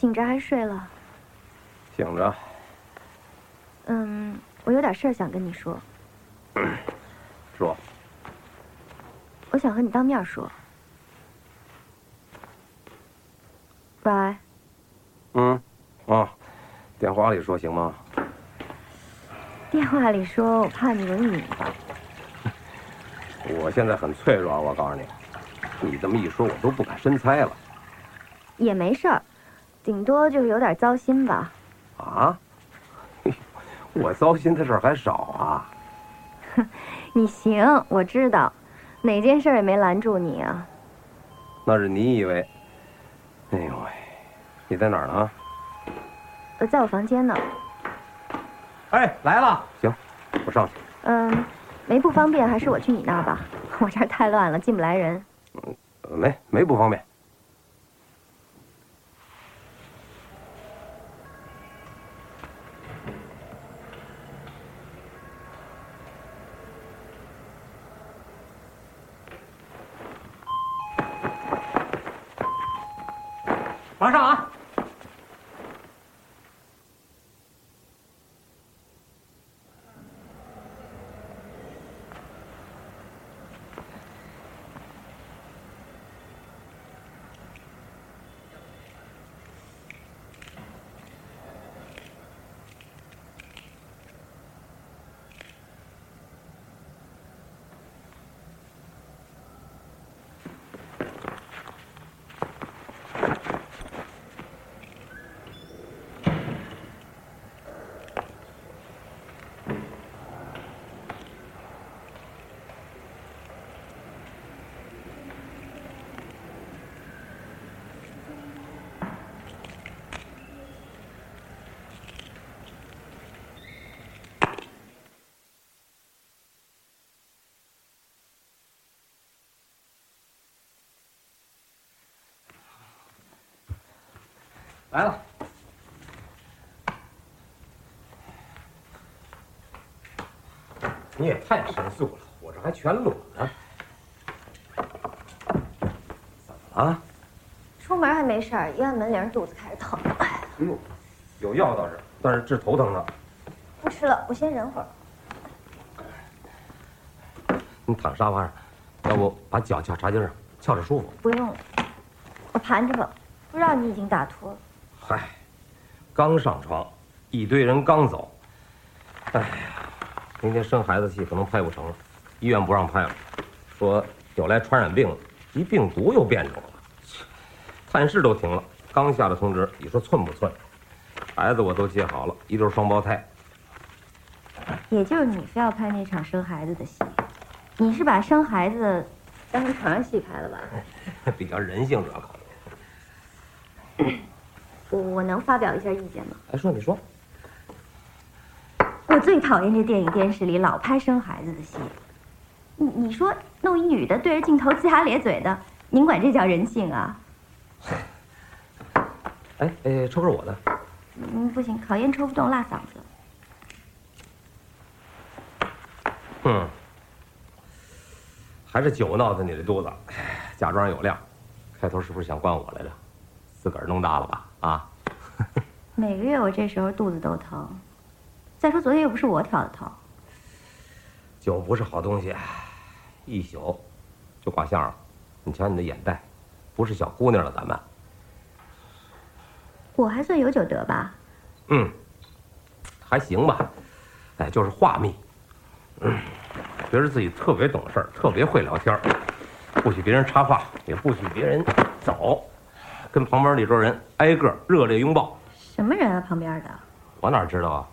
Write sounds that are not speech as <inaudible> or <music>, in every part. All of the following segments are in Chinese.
醒着还是睡了？醒着。嗯，我有点事儿想跟你说。<clears throat> 说。我想和你当面说。喂。嗯，啊，电话里说行吗？电话里说，我怕你容易拧巴。<laughs> 我现在很脆弱，我告诉你，你这么一说，我都不敢深猜了。也没事儿，顶多就是有点糟心吧。啊？<laughs> 我糟心的事儿还少啊。<laughs> 你行，我知道，哪件事也没拦住你啊。那是你以为。哎呦喂，你在哪儿呢？呃在我房间呢。哎，来了。行，我上去。嗯，没不方便，还是我去你那儿吧。<laughs> 我这儿太乱了，进不来人。嗯，没没不方便。马上啊！来了，你也太神速了，我这还全裸呢。怎么了？出门还没事儿，一按门铃肚子开始疼。哎呦，有药倒是，但是治头疼的。不吃了，我先忍会儿。你躺沙发上，要不把脚翘茶几上，翘着舒服。不用了，我盘着吧。不知道你已经打脱了。嗨，刚上床，一堆人刚走。哎呀，明天生孩子戏可能拍不成了，医院不让拍了，说有来传染病了，一病毒又变种了。探视都停了，刚下的通知，你说寸不寸？孩子我都接好了，一对双胞胎。也就是你非要拍那场生孩子的戏，你是把生孩子当成床上戏拍了吧？<laughs> 比较人性主要考虑。我我能发表一下意见吗？哎，说你说。我最讨厌这电影电视里老拍生孩子的戏。你你说弄一女的对着镜头龇牙咧嘴的，您管这叫人性啊？<laughs> 哎哎，抽根我的。嗯，不行，烤烟抽不动，辣嗓子。嗯，还是酒闹的你这肚子，假装有量。开头是不是想灌我来着？自个儿弄大了吧？啊！<laughs> 每个月我这时候肚子都疼。再说昨天又不是我挑的头。酒不是好东西，一宿就挂相了。你瞧你的眼袋，不是小姑娘了，咱们。我还算有酒德吧？嗯，还行吧。哎，就是话密。嗯，觉得自己特别懂事儿，特别会聊天儿，不许别人插话，也不许别人走，跟旁边那桌人挨个热烈拥抱。什么人啊？旁边的？我哪知道啊？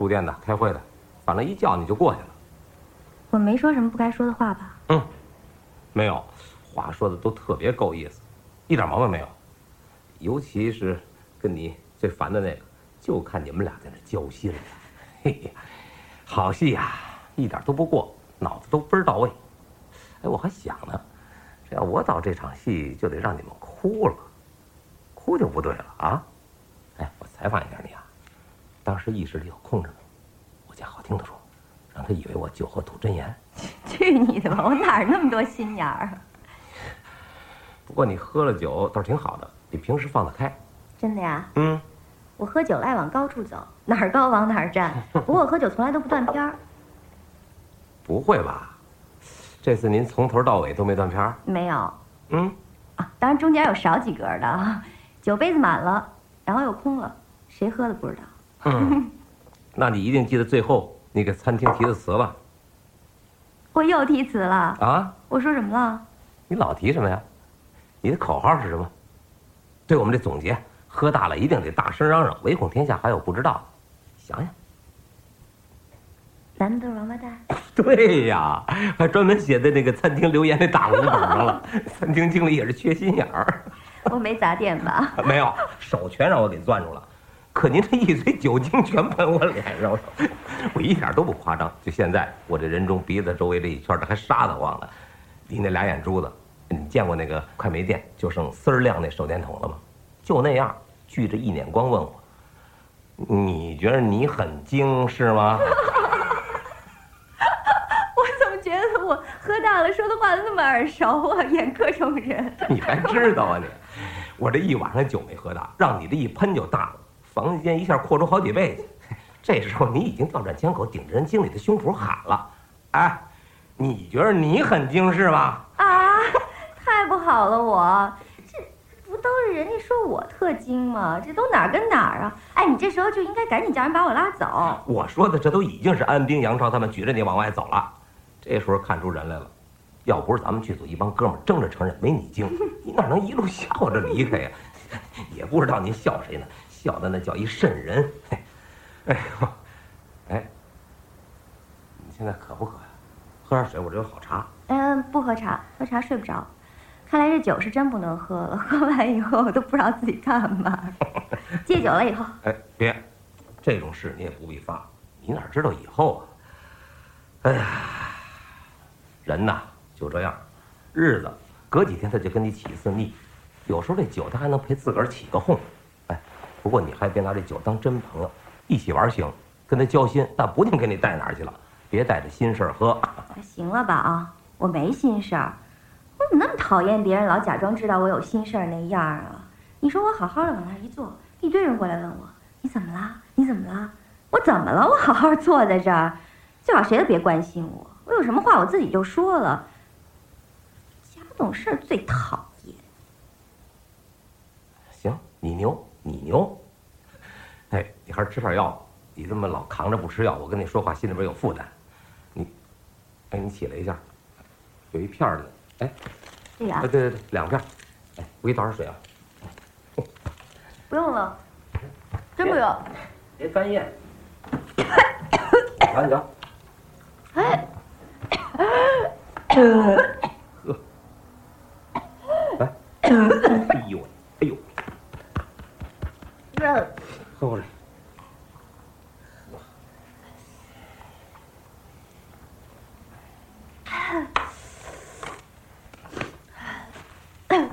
住店的、开会的，反正一叫你就过去了。我没说什么不该说的话吧？嗯，没有，话说的都特别够意思，一点毛病没有。尤其是跟你最烦的那个，就看你们俩在那交心了。嘿呀，好戏呀！一点都不过，脑子都倍儿到位。哎，我还想呢，这要我导这场戏，就得让你们哭了，哭就不对了啊！哎，我采访一下你啊，当时意识里有控制没？我讲好听的说，让他以为我酒后吐真言。<laughs> 去你的吧！我哪那么多心眼儿？<laughs> 不过你喝了酒倒是挺好的，比平时放得开，真的呀？嗯，我喝酒爱往高处走，哪儿高往哪儿站。<laughs> 不过我喝酒从来都不断片儿。不会吧？这次您从头到尾都没断片儿？没有嗯，啊，当然中间有少几格的，酒杯子满了，然后又空了，谁喝的不知道。嗯，那你一定记得最后那个餐厅提的词了我又提词了，啊？我说什么了？你老提什么呀？你的口号是什么？对我们这总结，喝大了一定得大声嚷嚷，唯恐天下还有不知道的。想想。咱们都是王八蛋。<laughs> 对呀，还专门写在那个餐厅留言那大红本上了。餐厅经理也是缺心眼儿，<laughs> 我没砸店吧？<laughs> 没有手全让我给攥住了。可您这一嘴酒精全喷我脸上了，我一点都不夸张。就现在，我这人中鼻子周围这一圈，这还沙的慌呢，你那俩眼珠子。你见过那个快没电就剩丝儿亮那手电筒了吗？就那样，聚着一脸光问我：“你觉得你很精是吗？” <laughs> 我怎么觉得我喝大了说的话都那么耳熟啊？演各种人。<laughs> 你还知道啊你？我这一晚上酒没喝大，让你这一喷就大了，房间一下扩出好几倍去。这时候你已经调转枪口，顶着人经理的胸脯喊了：“哎，你觉得你很精是吧？啊，太不好了我，这不都是人家说我特精吗？这都哪儿跟哪儿啊？哎，你这时候就应该赶紧叫人把我拉走。我说的这都已经是安兵杨超他们举着你往外走了。这时候看出人来了，要不是咱们剧组一帮哥们儿争着承认没你精，你哪能一路笑着离开呀？<laughs> 也不知道您笑谁呢，笑的那叫一瘆人。嘿哎呦，哎，你现在渴不渴呀？喝点水，我这有好茶。嗯，不喝茶，喝茶睡不着。看来这酒是真不能喝了，喝完以后我都不知道自己干嘛。<laughs> 戒酒了以后，哎，别，这种事你也不必发，你哪知道以后啊？哎呀，人呐就这样，日子隔几天他就跟你起一次腻，有时候这酒他还能陪自个儿起个哄。哎，不过你还别拿这酒当真朋友，一起玩行，跟他交心，但不定给你带哪儿去了，别带着心事儿喝。行了吧啊？我没心事儿，我怎么那么讨厌别人老假装知道我有心事儿那样啊？你说我好好的往那儿一坐，一堆人过来问我你怎么了？你怎么了？我怎么了？我好好坐在这儿，最好谁都别关心我。我有什么话我自己就说了。假懂事儿最讨厌。行，你牛，你牛。<laughs> 哎，你还是吃点药吧。你这么老扛着不吃药，我跟你说话心里边有负担。你，哎，你起来一下，有一片儿的，哎，哎，这个啊对对对，两片。哎，我给你倒点水啊。不用了，真不用。别干咽。瞧你瞧，哎，<laughs> 喝。来，哎呦喂，哎呦，这喝过来。<coughs>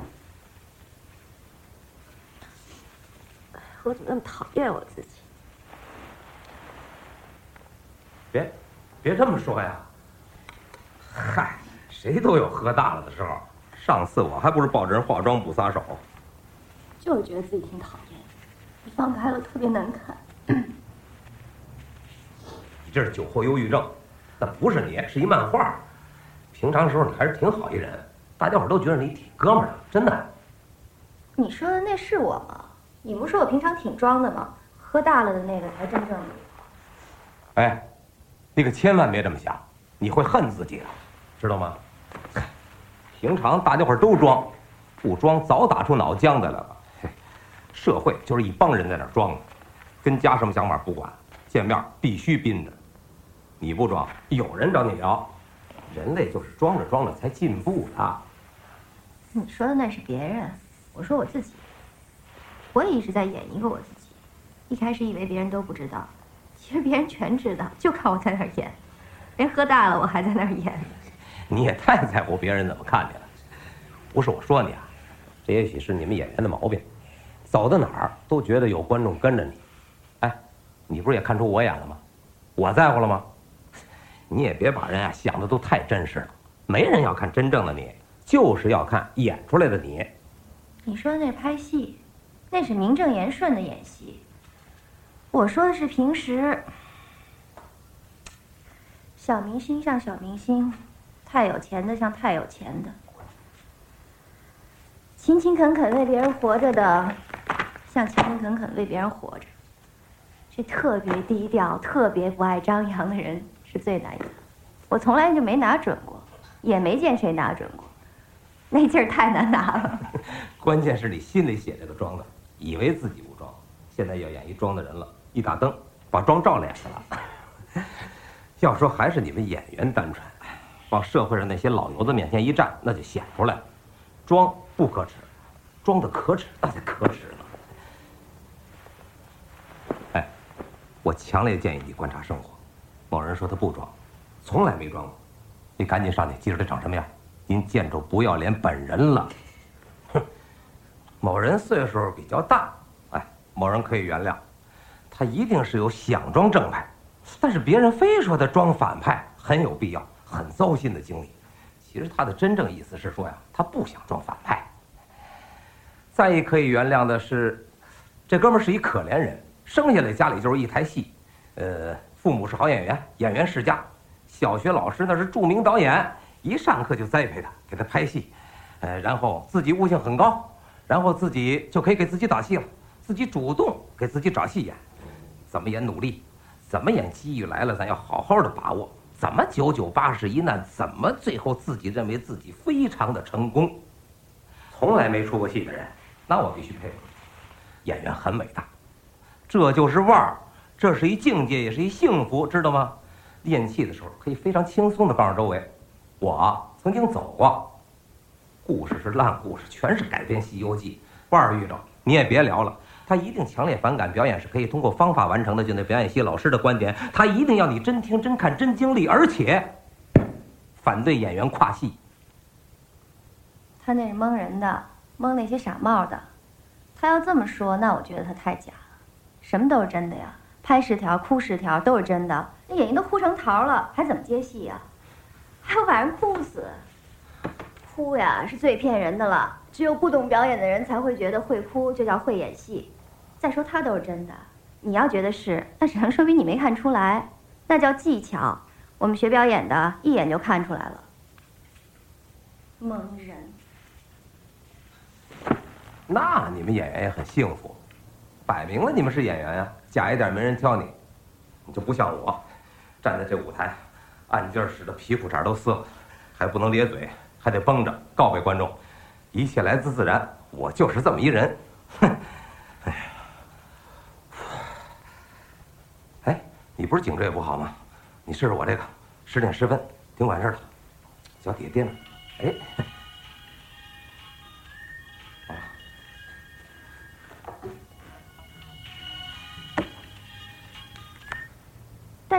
我怎么那么讨厌我自己？别，别这么说呀。嗨，谁都有喝大了的时候。上次我还不是抱着人化妆不撒手。就是觉得自己挺讨厌，一放开了特别难看。你 <clears throat> 这是酒后忧郁症，那不是你，是一漫画。平常时候你还是挺好一人，大家伙都觉得你挺哥们儿的，真的。你说的那是我吗？你不是说我平常挺装的吗？喝大了的那个才真正的。哎，你可千万别这么想，你会恨自己的，知道吗？<clears throat> 平常大家伙都装，不装早打出脑浆子来了。嘿社会就是一帮人在那儿装，跟家什么想法不管，见面必须宾着。你不装，有人找你聊。人类就是装着装着才进步的。你说的那是别人，我说我自己。我也一直在演一个我自己。一开始以为别人都不知道，其实别人全知道，就看我在那儿演。连喝大了我还在那儿演。你也太在乎别人怎么看你了。不是我说你啊，这也许是你们演员的毛病，走到哪儿都觉得有观众跟着你。哎，你不是也看出我演了吗？我在乎了吗？你也别把人啊想的都太真实了，没人要看真正的你，就是要看演出来的你。你说那拍戏，那是名正言顺的演戏。我说的是平时，小明星像小明星，太有钱的像太有钱的，勤勤恳恳为别人活着的，像勤勤恳恳为别人活着。这特别低调、特别不爱张扬的人是最难演。我从来就没拿准过，也没见谁拿准过，那劲儿太难拿了。<laughs> 关键是你心里写这个装的，以为自己不装，现在要演一装的人了，一打灯把妆照脸上了。<laughs> 要说还是你们演员单纯，往社会上那些老油子面前一站，那就显出来了。装不可耻，装的可耻那才可耻呢。哎，我强烈建议你观察生活。某人说他不装，从来没装过。你赶紧上去记着他长什么样。您见着不要脸本人了。哼，某人岁数比较大，哎，某人可以原谅，他一定是有想装正派，但是别人非说他装反派，很有必要，很糟心的经历。其实他的真正意思是说呀，他不想装反派。再一可以原谅的是，这哥们是一可怜人，生下来家里就是一台戏，呃，父母是好演员，演员世家，小学老师那是著名导演。一上课就栽培他，给他拍戏，呃，然后自己悟性很高，然后自己就可以给自己打戏了，自己主动给自己找戏演，怎么演努力，怎么演机遇来了咱要好好的把握，怎么九九八十一难，怎么最后自己认为自己非常的成功，从来没出过戏的人，那我必须佩服，演员很伟大，这就是腕儿，这是一境界，也是一幸福，知道吗？练气的时候可以非常轻松的告诉周围。我曾经走过，故事是烂故事，全是改编《西游记》。腕儿遇着你也别聊了，他一定强烈反感表演是可以通过方法完成的。就那表演系老师的观点，他一定要你真听、真看、真经历，而且反对演员跨戏。他那是蒙人的，蒙那些傻帽的。他要这么说，那我觉得他太假。什么都是真的呀，拍十条、哭十条都是真的。那眼睛都哭成桃了，还怎么接戏呀？还要把人哭死，哭呀是最骗人的了。只有不懂表演的人才会觉得会哭就叫会演戏。再说他都是真的，你要觉得是，那只能说明你没看出来，那叫技巧。我们学表演的，一眼就看出来了。蒙人。那你们演员也很幸福，摆明了你们是演员呀，假一点没人挑你。你就不像我，站在这舞台。按劲儿使得皮裤衩都撕了，还不能咧嘴，还得绷着告诉观众，一切来自自然，我就是这么一人。哼，哎呀，哎，你不是颈椎也不好吗？你试试我这个，十点十分，挺管事的，脚底下垫着，哎，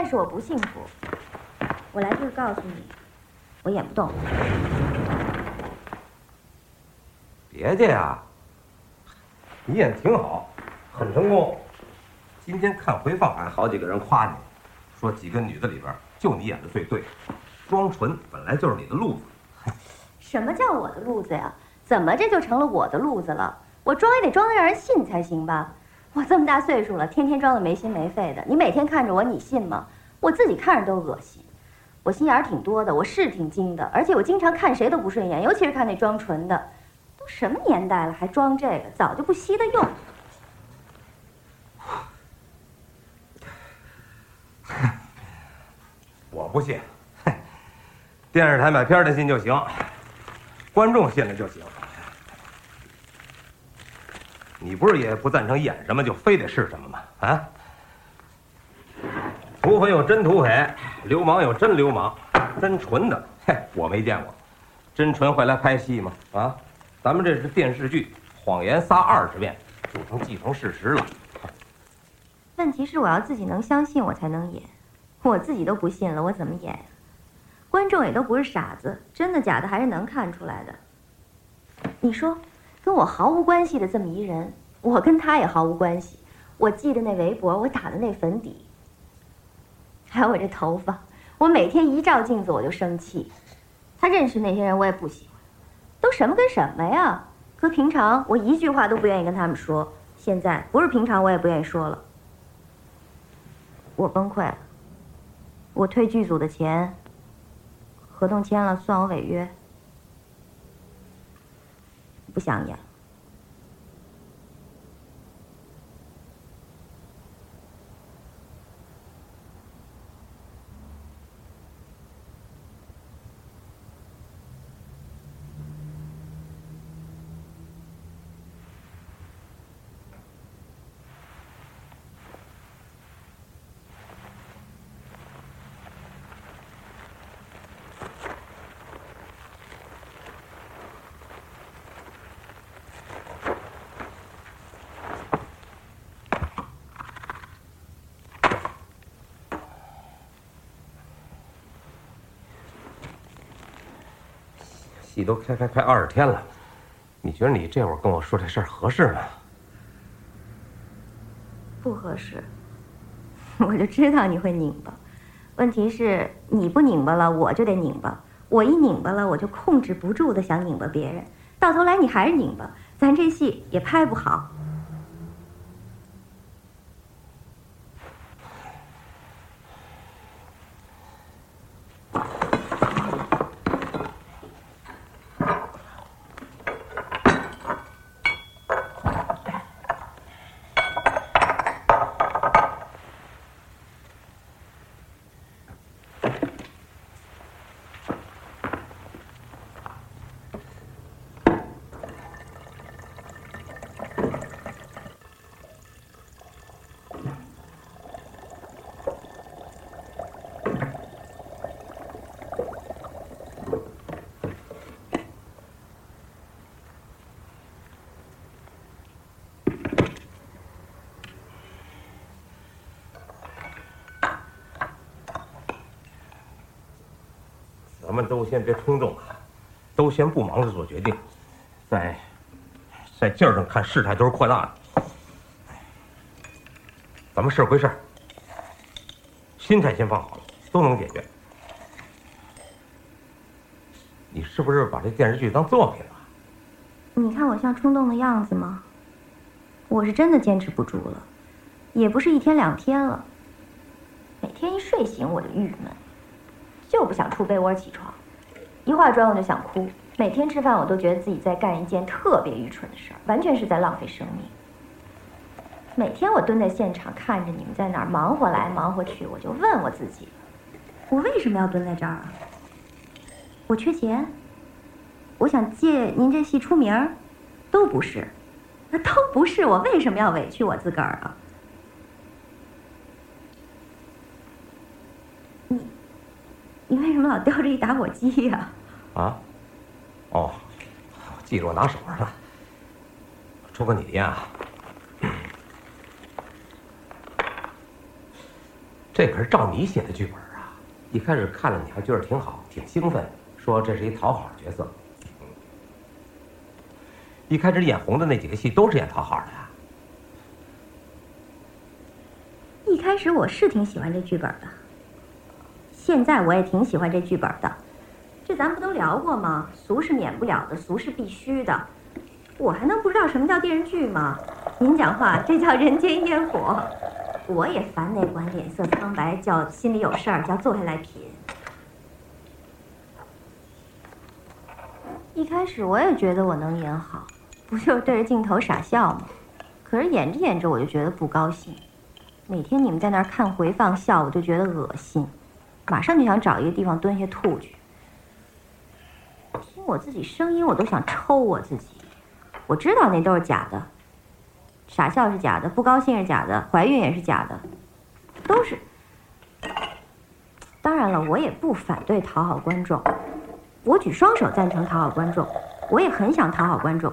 是我不幸福。我来就是告诉你，我演不动。别介呀，你演挺好，很成功。今天看回放，还好几个人夸你，说几个女的里边就你演的最对。装纯本来就是你的路子。<laughs> 什么叫我的路子呀？怎么这就成了我的路子了？我装也得装的让人信才行吧？我这么大岁数了，天天装的没心没肺的，你每天看着我，你信吗？我自己看着都恶心。我心眼儿挺多的，我是挺精的，而且我经常看谁都不顺眼，尤其是看那装纯的。都什么年代了，还装这个，早就不稀得用。我不信，电视台买片的信就行，观众信了就行。你不是也不赞成演什么就非得是什么吗？啊？土匪有真土匪，流氓有真流氓，真纯的，嘿，我没见过。真纯会来拍戏吗？啊，咱们这是电视剧，谎言撒二十遍就成既成事实了。问题是我要自己能相信我才能演，我自己都不信了，我怎么演呀？观众也都不是傻子，真的假的还是能看出来的。你说，跟我毫无关系的这么一人，我跟他也毫无关系。我系的那围脖，我打的那粉底。还有我这头发，我每天一照镜子我就生气。他认识那些人，我也不喜欢，都什么跟什么呀？和平常我一句话都不愿意跟他们说，现在不是平常，我也不愿意说了。我崩溃了，我退剧组的钱，合同签了，算我违约，不想演。你都开开快二十天了，你觉得你这会儿跟我说这事儿合适吗？不合适，<laughs> 我就知道你会拧巴。问题是你不拧巴了，我就得拧巴。我一拧巴了，我就控制不住的想拧巴别人，到头来你还是拧巴，咱这戏也拍不好。们都先别冲动啊，都先不忙着做决定，在在劲儿上看事态都是扩大的。咱们事儿归事儿，心态先放好了，都能解决。你是不是把这电视剧当作品了？你看我像冲动的样子吗？我是真的坚持不住了，也不是一天两天了。每天一睡醒我就郁闷，就不想出被窝起床，化妆我就想哭。每天吃饭我都觉得自己在干一件特别愚蠢的事儿，完全是在浪费生命。每天我蹲在现场看着你们在那儿忙活来忙活去，我就问我自己：我为什么要蹲在这儿啊？我缺钱？我想借您这戏出名？都不是，那都不是。我为什么要委屈我自个儿啊？你，你为什么老叼着一打火机呀、记着我拿手上了。初哥，你呀，这可是照你写的剧本啊！一开始看了你还觉得挺好，挺兴奋，说这是一讨好角色。一开始演红的那几个戏都是演讨好的呀。一开始我是挺喜欢这剧本的，现在我也挺喜欢这剧本的。这咱不都聊过吗？俗是免不了的，俗是必须的。我还能不知道什么叫电视剧吗？您讲话，这叫人间烟火。我也烦那管脸色苍白，叫心里有事儿，叫坐下来品。一开始我也觉得我能演好，不就是对着镜头傻笑吗？可是演着演着我就觉得不高兴。每天你们在那儿看回放笑，我就觉得恶心，马上就想找一个地方蹲下吐去。我自己声音，我都想抽我自己。我知道那都是假的，傻笑是假的，不高兴是假的，怀孕也是假的，都是。当然了，我也不反对讨好观众，我举双手赞成讨好观众，我也很想讨好观众。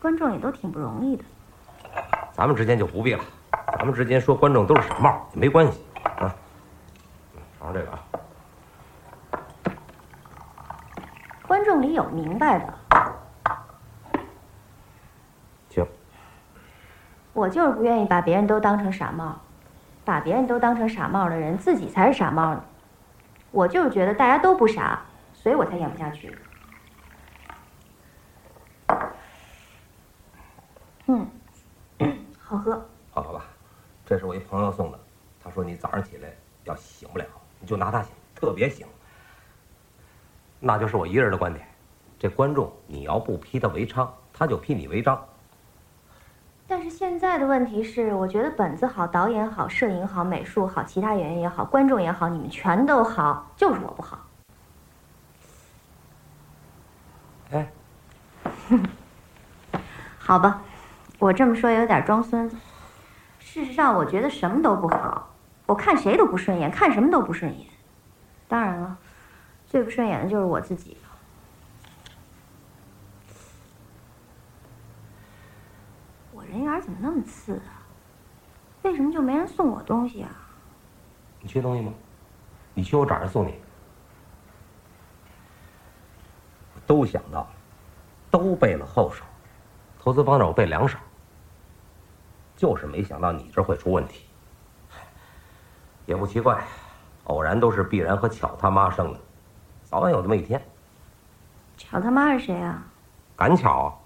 观众也都挺不容易的。咱们之间就不必了，咱们之间说观众都是傻帽也没关系啊。尝尝这个啊，观众里有明白的，行，我就是不愿意把别人都当成傻帽，把别人都当成傻帽的人，自己才是傻帽呢。我就是觉得大家都不傻，所以我才演不下去。嗯，好喝。好了吧，这是我一朋友送的，他说你早上起来要醒不了，你就拿它醒，特别醒。那就是我一个人的观点，这观众你要不批他为娼，他就批你为娼。但是现在的问题是，我觉得本子好，导演好，摄影好，美术好，其他演员也好，观众也好，你们全都好，就是我不好。哎，<laughs> 好吧，我这么说有点装孙子。事实上，我觉得什么都不好，我看谁都不顺眼，看什么都不顺眼。当然了，最不顺眼的就是我自己。我人缘怎么那么次啊？为什么就没人送我东西啊？你缺东西吗？你缺我找人送你。都想到了，都备了后手，投资方那我备两手，就是没想到你这会出问题。也不奇怪，偶然都是必然和巧他妈生的，早晚有这么一天。巧他妈是谁啊？赶巧，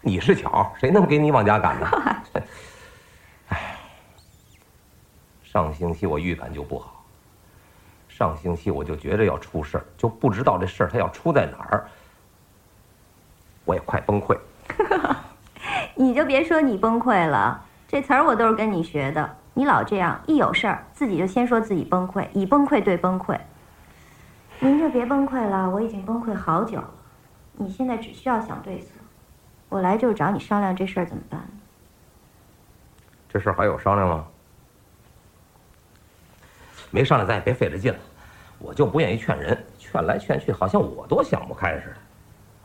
你是巧，谁能给你往家赶呢？哎，上星期我预感就不好，上星期我就觉着要出事儿，就不知道这事儿它要出在哪儿。我也快崩溃，<laughs> 你就别说你崩溃了，这词儿我都是跟你学的。你老这样，一有事儿自己就先说自己崩溃，以崩溃对崩溃。您就别崩溃了，我已经崩溃好久了。你现在只需要想对策，我来就是找你商量这事儿怎么办。这事儿还有商量吗？没商量，咱也别费这劲了。我就不愿意劝人，劝来劝去，好像我多想不开似的。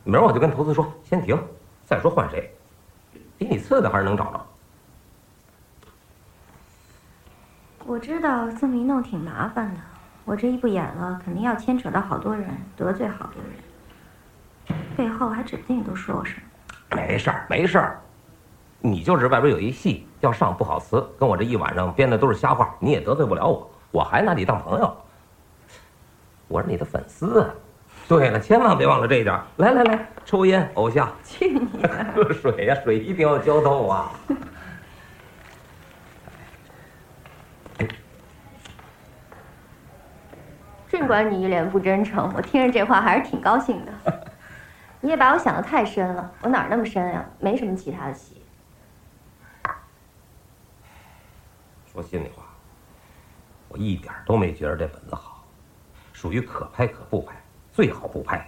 明儿我就跟投资说，先停，再说换谁，比你次的还是能找着。我知道这么一弄挺麻烦的，我这一不演了，肯定要牵扯到好多人，得罪好多人，背后还指不定都说我什么。没事儿，没事儿，你就是外边有一戏要上不好词，跟我这一晚上编的都是瞎话，你也得罪不了我，我还拿你当朋友。我是你的粉丝啊。对了，千万别忘了这一点。来来来，抽烟，偶像。去你的！喝水呀，水一定要浇透啊。<laughs> 尽管你一脸不真诚，我听着这话还是挺高兴的。<laughs> 你也把我想的太深了，我哪儿那么深呀？没什么其他的戏。说心里话，我一点都没觉得这本子好，属于可拍可不拍。最好不拍。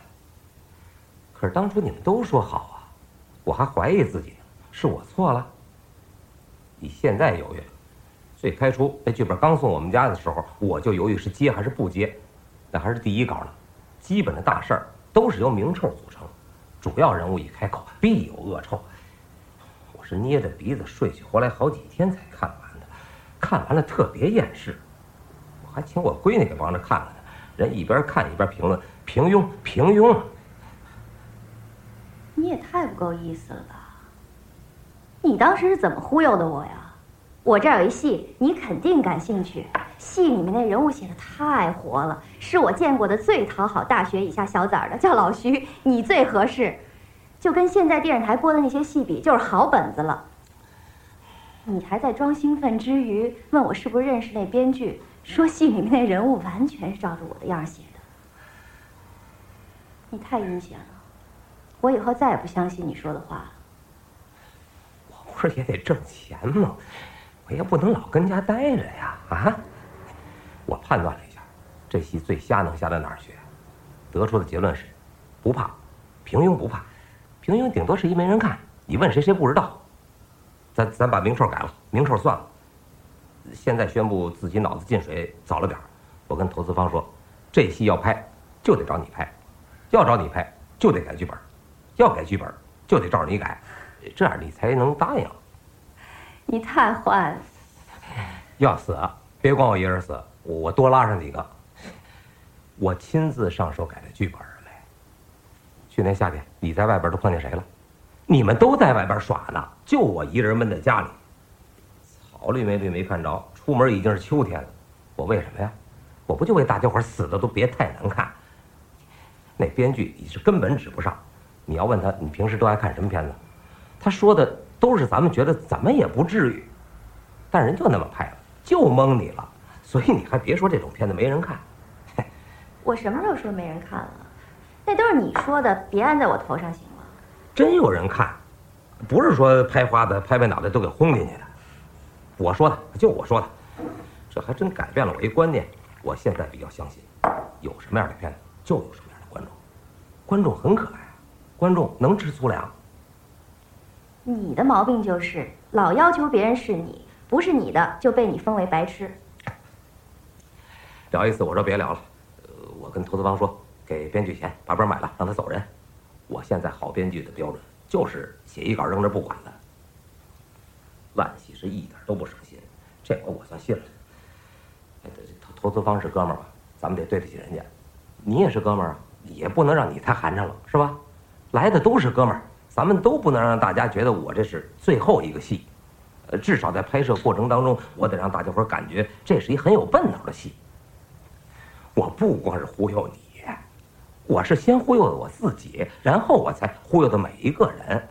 可是当初你们都说好啊，我还怀疑自己呢，是我错了。你现在犹豫了，最开初那剧本刚送我们家的时候，我就犹豫是接还是不接。那还是第一稿呢，基本的大事儿都是由名臭组成，主要人物一开口必有恶臭。我是捏着鼻子睡去活来好几天才看完的，看完了特别厌世，我还请我闺女给帮着看了呢。人一边看一边评论。平庸，平庸。你也太不够意思了吧！你当时是怎么忽悠的我呀？我这儿有一戏，你肯定感兴趣。戏里面那人物写的太活了，是我见过的最讨好大学以下小崽儿的，叫老徐，你最合适。就跟现在电视台播的那些戏比，就是好本子了。你还在装兴奋之余问我是不是认识那编剧，说戏里面那人物完全是照着我的样写的。你太阴险了，我以后再也不相信你说的话了。我不是也得挣钱吗？我也不能老跟家待着呀！啊！我判断了一下，这戏最瞎能瞎到哪儿去？得出的结论是：不怕，平庸不怕，平庸顶多是一没人看，你问谁谁不知道。咱咱把名臭改了，名臭算了。现在宣布自己脑子进水早了点我跟投资方说，这戏要拍，就得找你拍。要找你拍，就得改剧本；要改剧本，就得照着你改，这样你才能答应。你太坏了！要死，别光我一人死，我多拉上几个。我亲自上手改的剧本嘞。去年夏天你在外边都碰见谁了？你们都在外边耍呢，就我一人闷在家里。草绿没绿没看着，出门已经是秋天了。我为什么呀？我不就为大家伙死的都别太难看。那编剧你是根本指不上，你要问他你平时都爱看什么片子，他说的都是咱们觉得怎么也不至于，但人就那么拍了，就蒙你了。所以你还别说这种片子没人看，我什么时候说没人看了？那都是你说的，别安在我头上行吗？真有人看，不是说拍花子、拍拍脑袋都给轰进去的。我说的，就我说的，这还真改变了我一观念。我现在比较相信，有什么样的片子就有什么样的观众，观众很可爱，观众能吃粗粮。你的毛病就是老要求别人是你，不是你的就被你封为白痴。聊一次，我说别聊了，呃，我跟投资方说，给编剧钱，把本买了，让他走人。我现在好编剧的标准就是写一稿扔这不管了。万喜是一点都不省心，这回我算信了。投投资方是哥们儿吧？咱们得对得起人家。你也是哥们儿啊，也不能让你太寒碜了，是吧？来的都是哥们儿，咱们都不能让大家觉得我这是最后一个戏。呃，至少在拍摄过程当中，我得让大家伙感觉这是一很有奔头的戏。我不光是忽悠你，我是先忽悠的我自己，然后我才忽悠的每一个人。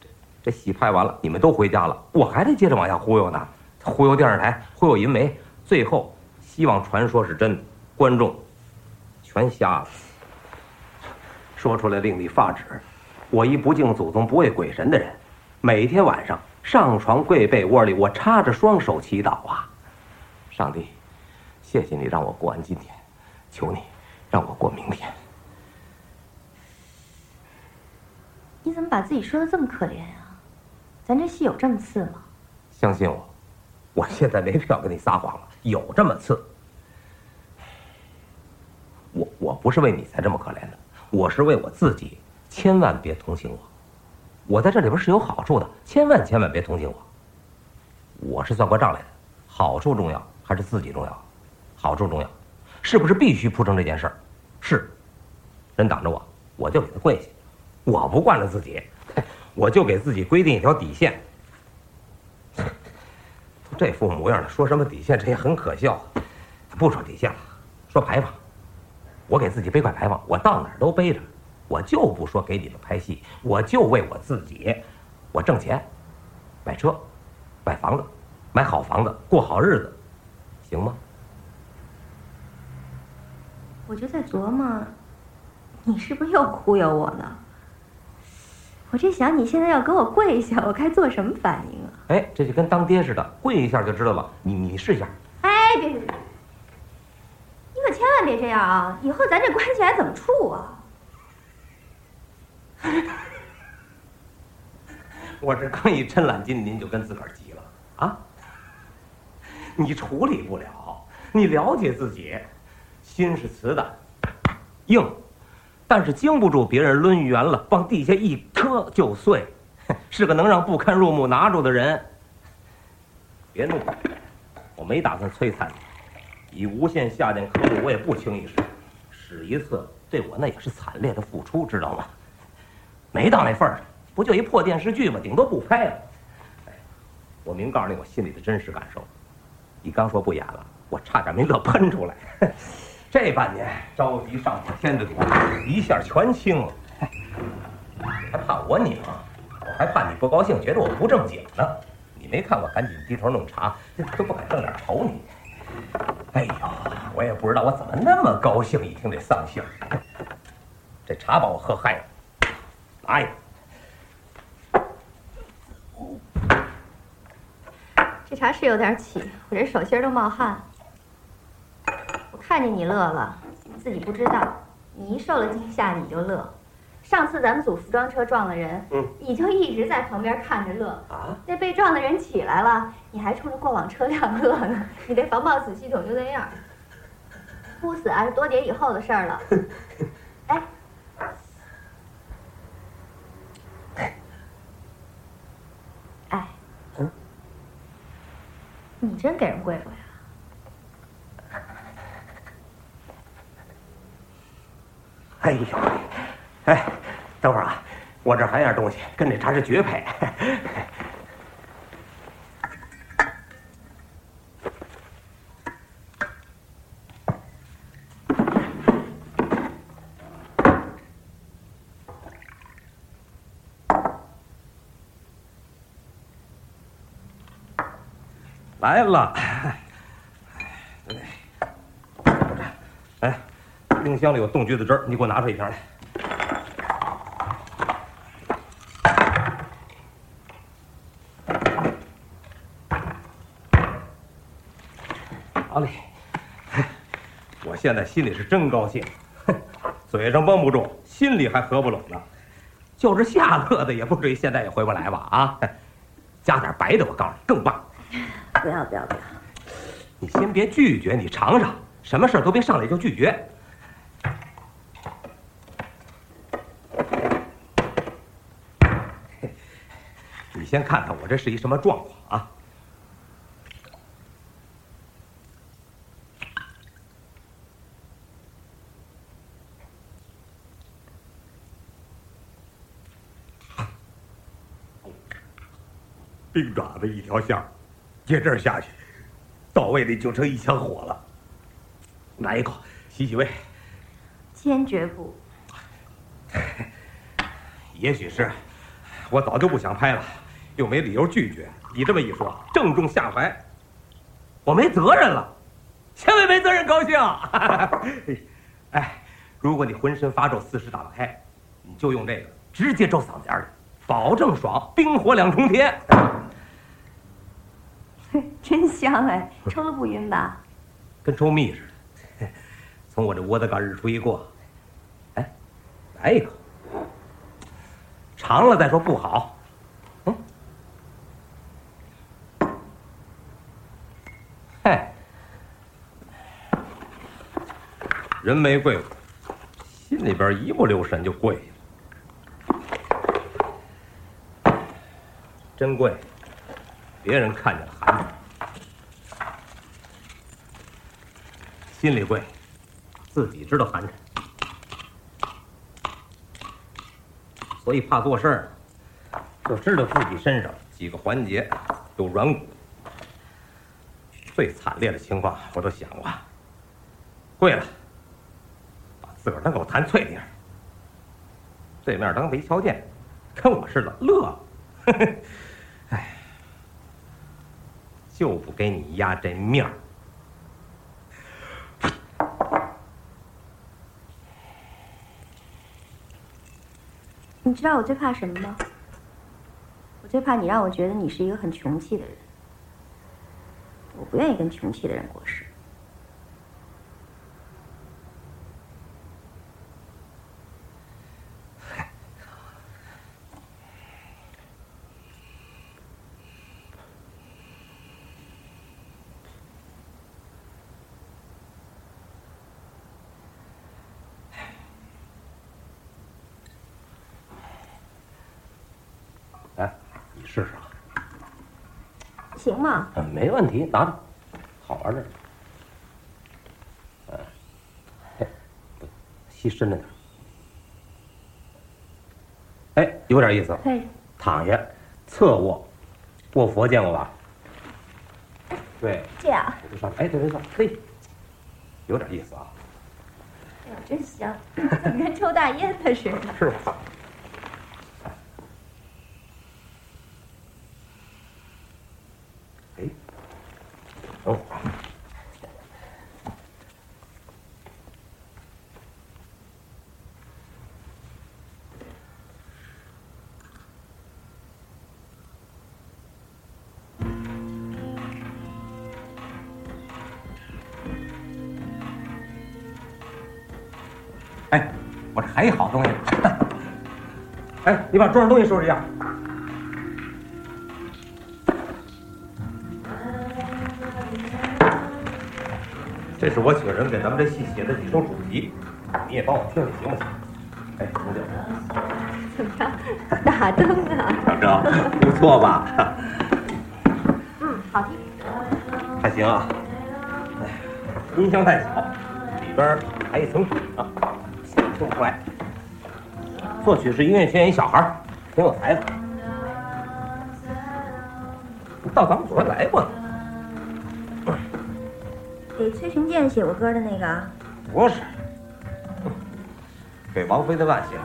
这这戏拍完了，你们都回家了，我还得接着往下忽悠呢，忽悠电视台，忽悠银媒，最后希望传说是真的，观众全瞎了。说出来令你发指，我一不敬祖宗、不畏鬼神的人，每天晚上上床跪被窝里，我插着双手祈祷啊，上帝。谢谢你让我过完今天，求你让我过明天。你怎么把自己说的这么可怜啊？咱这戏有这么次吗？相信我，我现在没必要跟你撒谎了，有这么次。我我不是为你才这么可怜的，我是为我自己，千万别同情我。我在这里边是有好处的，千万千万别同情我。我是算过账来的，好处重要还是自己重要？好处重要，是不是必须铺成这件事儿？是，人挡着我，我就给他跪下。我不惯着自己，<laughs> 我就给自己规定一条底线。这副模样了，说什么底线，这也很可笑。不说底线了，说牌坊。我给自己背块牌坊，我到哪儿都背着。我就不说给你们拍戏，我就为我自己，我挣钱，买车，买房子，买好房子，过好日子，行吗？我就在琢磨，你是不是又忽悠我呢？我这想，你现在要给我跪下，我该做什么反应啊？哎，这就跟当爹似的，跪一下就知道了。你你试一下。哎，别别别！你可千万别这样啊！以后咱这关系还怎么处啊？<laughs> 我这刚一抻懒筋，您就跟自个儿急了啊？你处理不了，你了解自己。心是瓷的，硬，但是经不住别人抡圆了，往地下一磕就碎，<laughs> 是个能让不堪入目拿住的人。别怒，我没打算摧残你，以无限下贱可辱，我也不轻易使。使一次，对我那也是惨烈的付出，知道吗？没到那份儿上，不就一破电视剧吗？顶多不拍了。我明告诉你我心里的真实感受。你刚说不演了，我差点没乐喷出来。这半年着急上火添的堵，一下全清了。还怕我拧？我还怕你不高兴，觉得我不正经呢。你没看我赶紧低头弄茶，都不敢正脸瞅你。哎呦，我也不知道我怎么那么高兴，一听这丧信儿，这茶把我喝嗨了。拿一个。这茶是有点起，我这手心都冒汗。看见你乐了，自己不知道。你一受了惊吓，你就乐。上次咱们组服装车撞了人，嗯，你就一直在旁边看着乐。啊，那被撞的人起来了，你还冲着过往车辆乐呢。你这防抱死系统就那样。不死啊是多年以后的事儿了。<laughs> 哎，哎，嗯，你真给人跪过呀？哎呦哎等会儿啊我这儿还有点东西跟这茶是绝配。来了。冰箱里有冻橘子汁儿，你给我拿出一瓶来。好嘞，<laughs> 我现在心里是真高兴，嘴上绷不住，心里还合不拢呢。就是下乐的，也不至于现在也回不来吧？啊，加点白的，我告诉你更棒。不要不要不要！你先别拒绝，你尝尝，什么事儿都别上来就拒绝。先看看我这是一什么状况啊？冰爪子一条线儿，接这儿下去，到胃里就成一腔火了。来一口，洗洗胃。坚决不。<laughs> 也许是，我早就不想拍了，又没理由拒绝。你这么一说，正中下怀，我没责任了，千万没责任高兴。<laughs> 哎，如果你浑身发皱，四肢打不开，你就用这个直接皱嗓子眼里，保证爽，冰火两重天。<laughs> 真香哎，抽了不晕吧？跟抽蜜似的。从我这窝子盖日出一过，哎，来一口，尝了再说不好。人没跪过，心里边一不留神就跪下了，真跪。别人看见了寒碜，心里贵，自己知道寒碜，所以怕做事儿，就知道自己身上几个环节有软骨。最惨烈的情况我都想过，跪了，自个儿当狗弹脆丁，对面当没瞧见，跟我似的乐，<laughs> 哎。就不给你压这面儿。你知道我最怕什么吗？我最怕你让我觉得你是一个很穷气的人。我不愿意跟穷气的人过世。试试啊，行吗？嗯，没问题，拿着，好玩着。嗯，嘿，吸深了点。哎，有点意思。嘿，躺下，侧卧，卧佛见过吧？对。这样。我就上，哎，对对对，嘿，有点意思啊。哎呦，真香，<laughs> 跟抽大烟的似的。是吧？哎哦，哎，我这还有好东西。<laughs> 哎，你把桌上东西收拾一下。这是我请人给咱们这戏写的几首主题，你也帮我听听行不行？哎，怎么样？<laughs> 打灯啊？怎么着？不错吧？<laughs> 嗯，好听。还行啊。哎，音箱太小，里边还一层纸呢，听不出来。作曲是音乐学院一小孩，挺有才的。写过歌的那个？不是，给王菲的万写过，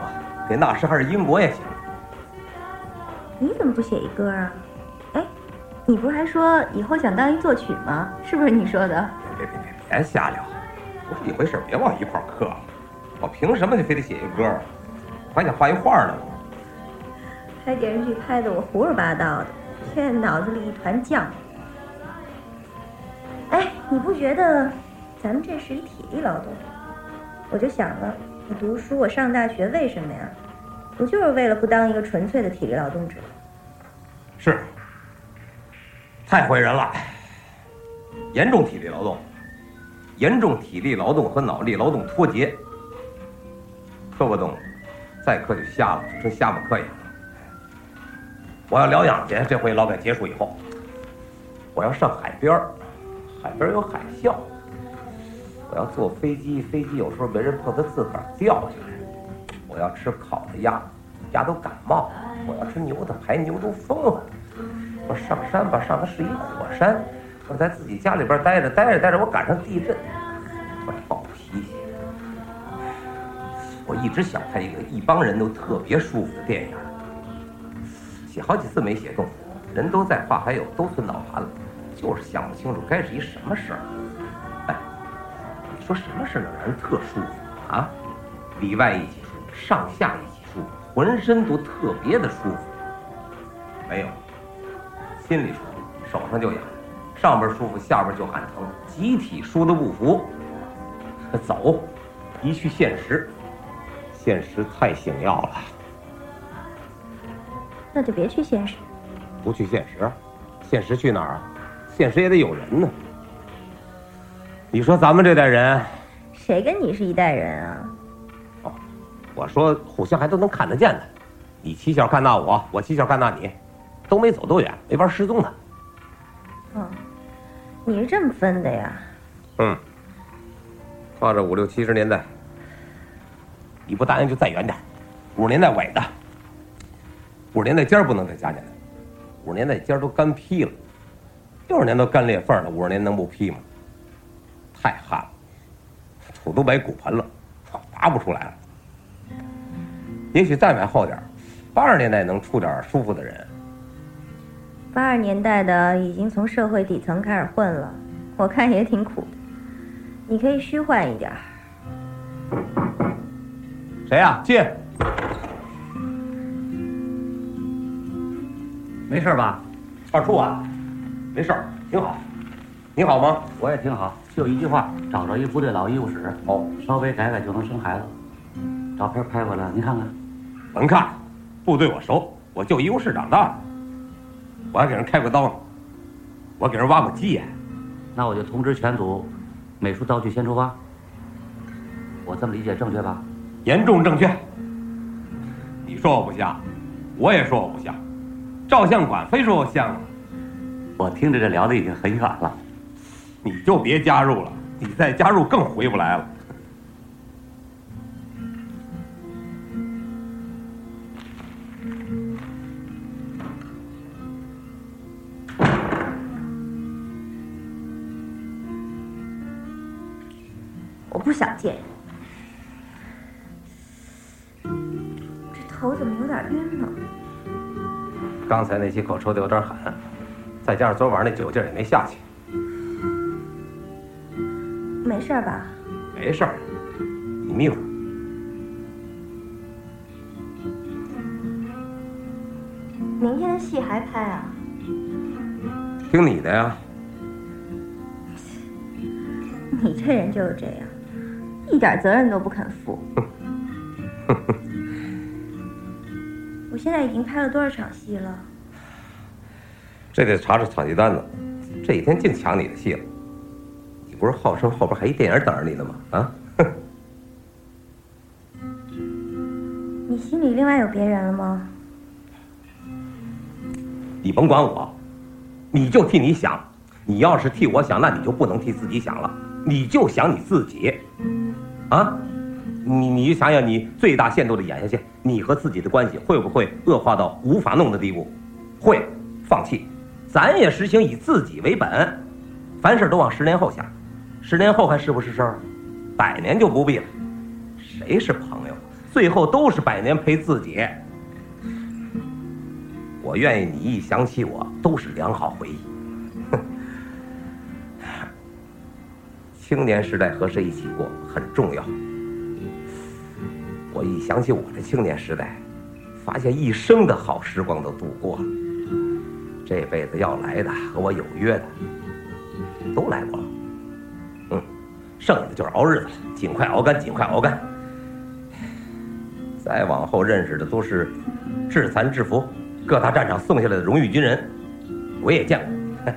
给那时还是英国也写过。你怎么不写一歌啊？哎，你不是还说以后想当一作曲吗？是不是你说的？别别别别别瞎聊，不是一回事，别往一块儿刻。我凭什么就非得写一歌？我还想画一画呢。拍电视剧拍的我胡说八道的，现在脑子里一团浆。哎，你不觉得咱们这是一体力劳动？我就想了，我读书，我上大学，为什么呀？不就是为了不当一个纯粹的体力劳动者？是，太毁人了，严重体力劳动，严重体力劳动和脑力劳动脱节，磕不动，再磕就瞎了，就成瞎巴磕一样。我要疗养去，这回劳改结束以后，我要上海边儿，海边有海啸，我要坐飞机，飞机有时候没人碰，它自个儿掉下来。我要吃烤的鸭，鸭都感冒；我要吃牛的排，牛都疯了。我上山吧，上的是一火山。我在自己家里边待着，待着待着，我赶上地震，我暴脾气。我一直想拍一个一帮人都特别舒服的电影，写好几次没写动，人都在，话还有，都存脑盘了，就是想不清楚该是一什么事儿。说什么事儿能让人特舒服啊？里外一起舒服，上下一起舒服，浑身都特别的舒服。没有，心里舒服，手上就痒，上边舒服，下边就喊疼，集体输的不服。走，一去现实，现实太醒药了，那就别去现实。不去现实，现实去哪儿啊？现实也得有人呢。你说咱们这代人，谁跟你是一代人啊？哦我说互相还都能看得见的，你七小看大我，我七小看大你，都没走多远，没法失踪的。嗯，你是这么分的呀？嗯，放着五六七十年代，你不答应就再远点，五十年代尾的，五十年代尖儿不能再加进来，五十年代尖儿都干劈了，六十年都干裂缝了，五十年能不劈吗？太旱了，土都埋骨盆了，拔不出来了。也许再买厚点儿，八十年代能出点舒服的人。八十年代的已经从社会底层开始混了，我看也挺苦的。你可以虚幻一点。谁呀、进。没事吧？二处啊，没事，挺好。你好吗？我也挺好，就一句话，找着一部队老医务室，哦，稍微改改就能生孩子。照片拍过来，您看看。甭看，部队我熟，我就医务室长大的，我还给人开过刀呢，我给人挖过鸡眼。那我就通知全组，美术道具先出发。我这么理解正确吧？严重正确。你说我不像，我也说我不像，照相馆非说我像，我听着这聊的已经很远了。你就别加入了，你再加入更回不来了。我不想见你。这头怎么有点晕呢？刚才那几口抽的有点狠，再加上昨晚那酒劲儿也没下去，没事吧？没事儿，你眯会儿。明天的戏还拍啊？听你的呀。<laughs> 你这人就是这样，一点责任都不肯负。<laughs> 我现在已经拍了多少场戏了？这得查查场记单子，这几天净抢你的戏了。你不是号称后边还一电影等着你呢吗？啊，<laughs> 你心里另外有别人了吗？你甭管我，你就替你想。你要是替我想，那你就不能替自己想了，你就想你自己，啊，你你想想，你最大限度的演下去，你和自己的关系会不会恶化到无法弄的地步？会，放弃。咱也实行以自己为本，凡事都往十年后想，十年后还是不是事儿？百年就不必了。谁是朋友？最后都是百年陪自己。我愿意你一想起我都是良好回忆。哼 <laughs> 青年时代和谁一起过很重要。我一想起我的青年时代，发现一生的好时光都度过了。这辈子要来的和我有约的，都来过了。嗯，剩下的就是熬日子了，尽快熬干，尽快熬干。再往后认识的都是致残致富，各大战场送下来的荣誉军人，我也见过，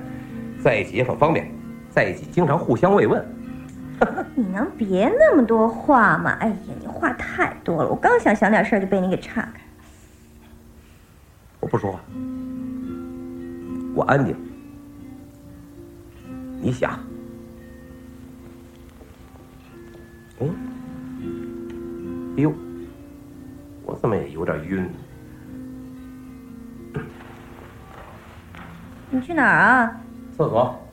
在一起也很方便，在一起经常互相慰问。<laughs> 你能别那么多话吗？哎呀，你话太多了，我刚想想点事儿就被你给岔开。我不说话，我安静。你想，嗯，哎呦，我怎么也有点晕？你去哪儿啊？厕所。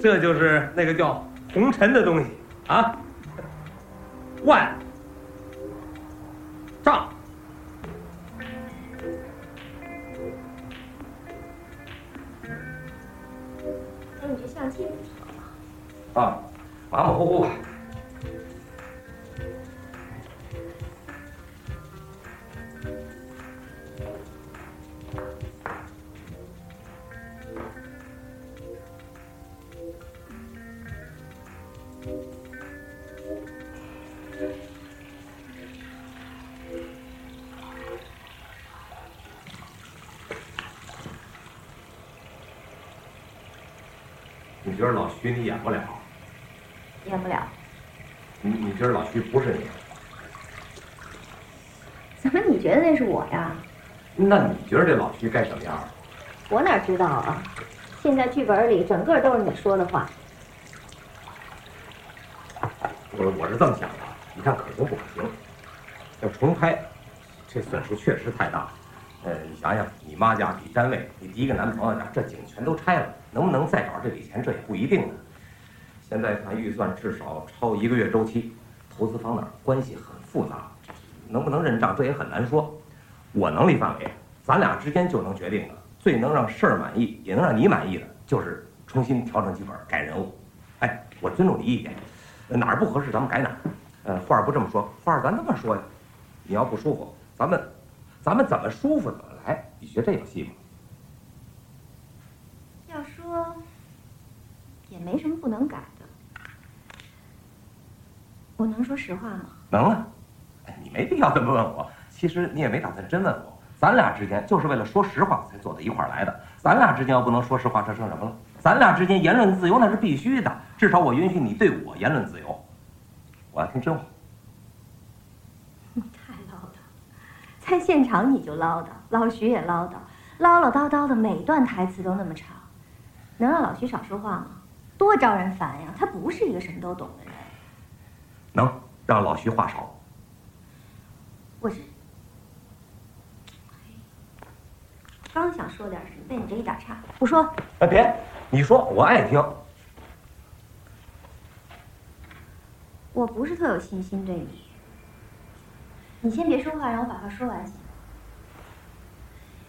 这就是那个叫红尘的东西啊。万丈。哎，你这相机啊，马马虎虎吧。你你演不了？演不了。你你觉得老徐不是你？怎么你觉得那是我呀？那你觉得这老徐该什么样？我哪知道啊！现在剧本里整个都是你说的话。我我是这么想的，你看可行不可行？要重拍，这损失确实太大。呃，你想想，你妈家你单位，你第一个男朋友家，这景全都拆了，能不能再找这笔钱，这也不一定呢。现在看预算至少超一个月周期，投资方那儿关系很复杂，能不能认账这也很难说。我能力范围，咱俩之间就能决定的。最能让事儿满意，也能让你满意的，就是重新调整剧本，改人物。哎，我尊重你意见，哪儿不合适咱们改哪儿。呃，话不这么说，话咱这么说呀。你要不舒服，咱们，咱们怎么舒服怎么来。你学这有戏吗？要说，也没什么不能改的。我能说实话吗？能啊。哎，你没必要这么问我。其实你也没打算真问我。咱俩之间就是为了说实话才坐到一块儿来的。咱俩之间要不能说实话，这剩什么了？咱。咱俩之间言论自由那是必须的，至少我允许你对我言论自由。我要听真话。你 <laughs> 太唠叨，在现场你就唠叨，老徐也唠叨，唠唠叨叨的，每段台词都那么长，能让老徐少说话吗？多招人烦呀！他不是一个什么都懂的人。能让老徐话少。我是刚想说点什么，被你这一打岔，不说。哎，别，你说，我爱听。我不是特有信心对你。你先别说话，让我把话说完行吗？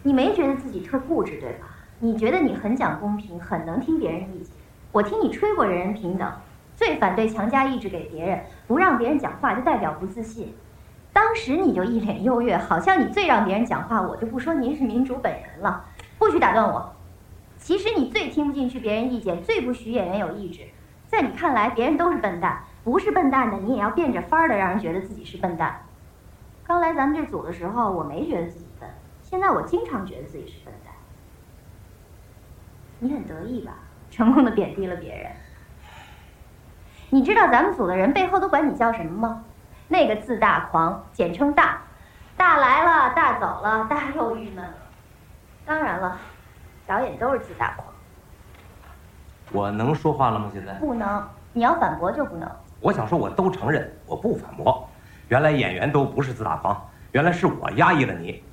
你没觉得自己特固执对吧？你觉得你很讲公平，很能听别人意见。我听你吹过人人平等，最反对强加意志给别人，不让别人讲话就代表不自信。当时你就一脸优越，好像你最让别人讲话。我就不说您是民主本人了，不许打断我。其实你最听不进去别人意见，最不许演员有意志。在你看来，别人都是笨蛋，不是笨蛋的你也要变着法儿的让人觉得自己是笨蛋。刚来咱们这组的时候，我没觉得自己笨，现在我经常觉得自己是笨蛋。你很得意吧？成功的贬低了别人。你知道咱们组的人背后都管你叫什么吗？那个自大狂，简称大，大来了，大走了，大又郁闷了。当然了，导演都是自大狂。我能说话了吗？现在不能，你要反驳就不能。我想说，我都承认，我不反驳。原来演员都不是自大狂，原来是我压抑了你。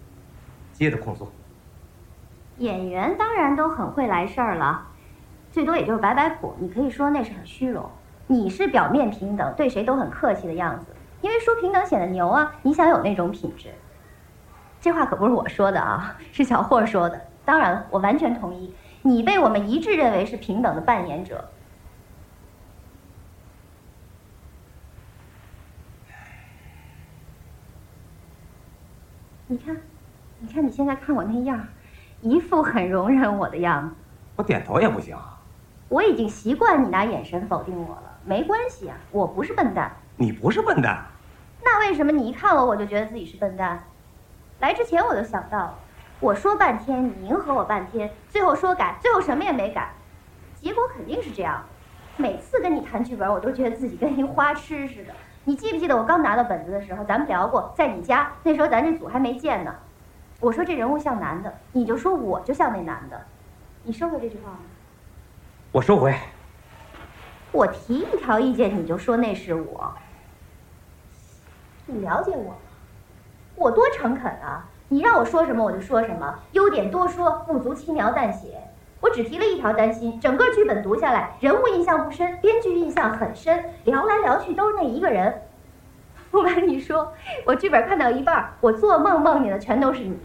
接着控诉。演员当然都很会来事儿了，最多也就是摆摆谱。你可以说那是很虚荣。你是表面平等，对谁都很客气的样子。因为说平等显得牛啊！你想有那种品质，这话可不是我说的啊，<laughs> 是小霍说的。当然了，我完全同意。你被我们一致认为是平等的扮演者。你看，你看你现在看我那样，一副很容忍我的样子。我点头也不行。我已经习惯你拿眼神否定我了，没关系啊，我不是笨蛋。你不是笨蛋，那为什么你一看我我就觉得自己是笨蛋？来之前我就想到了，我说半天，你迎合我半天，最后说改，最后什么也没改，结果肯定是这样。每次跟你谈剧本，我都觉得自己跟一花痴似的。你记不记得我刚拿到本子的时候，咱们聊过，在你家那时候咱这组还没见呢。我说这人物像男的，你就说我就像那男的，你收回这句话吗？我收回。我提一条意见，你就说那是我。你了解我吗？我多诚恳啊！你让我说什么我就说什么，优点多说，不足轻描淡写。我只提了一条担心：整个剧本读下来，人物印象不深，编剧印象很深，聊来聊去都是那一个人。<laughs> 不瞒你说，我剧本看到一半，我做梦梦见的全都是你。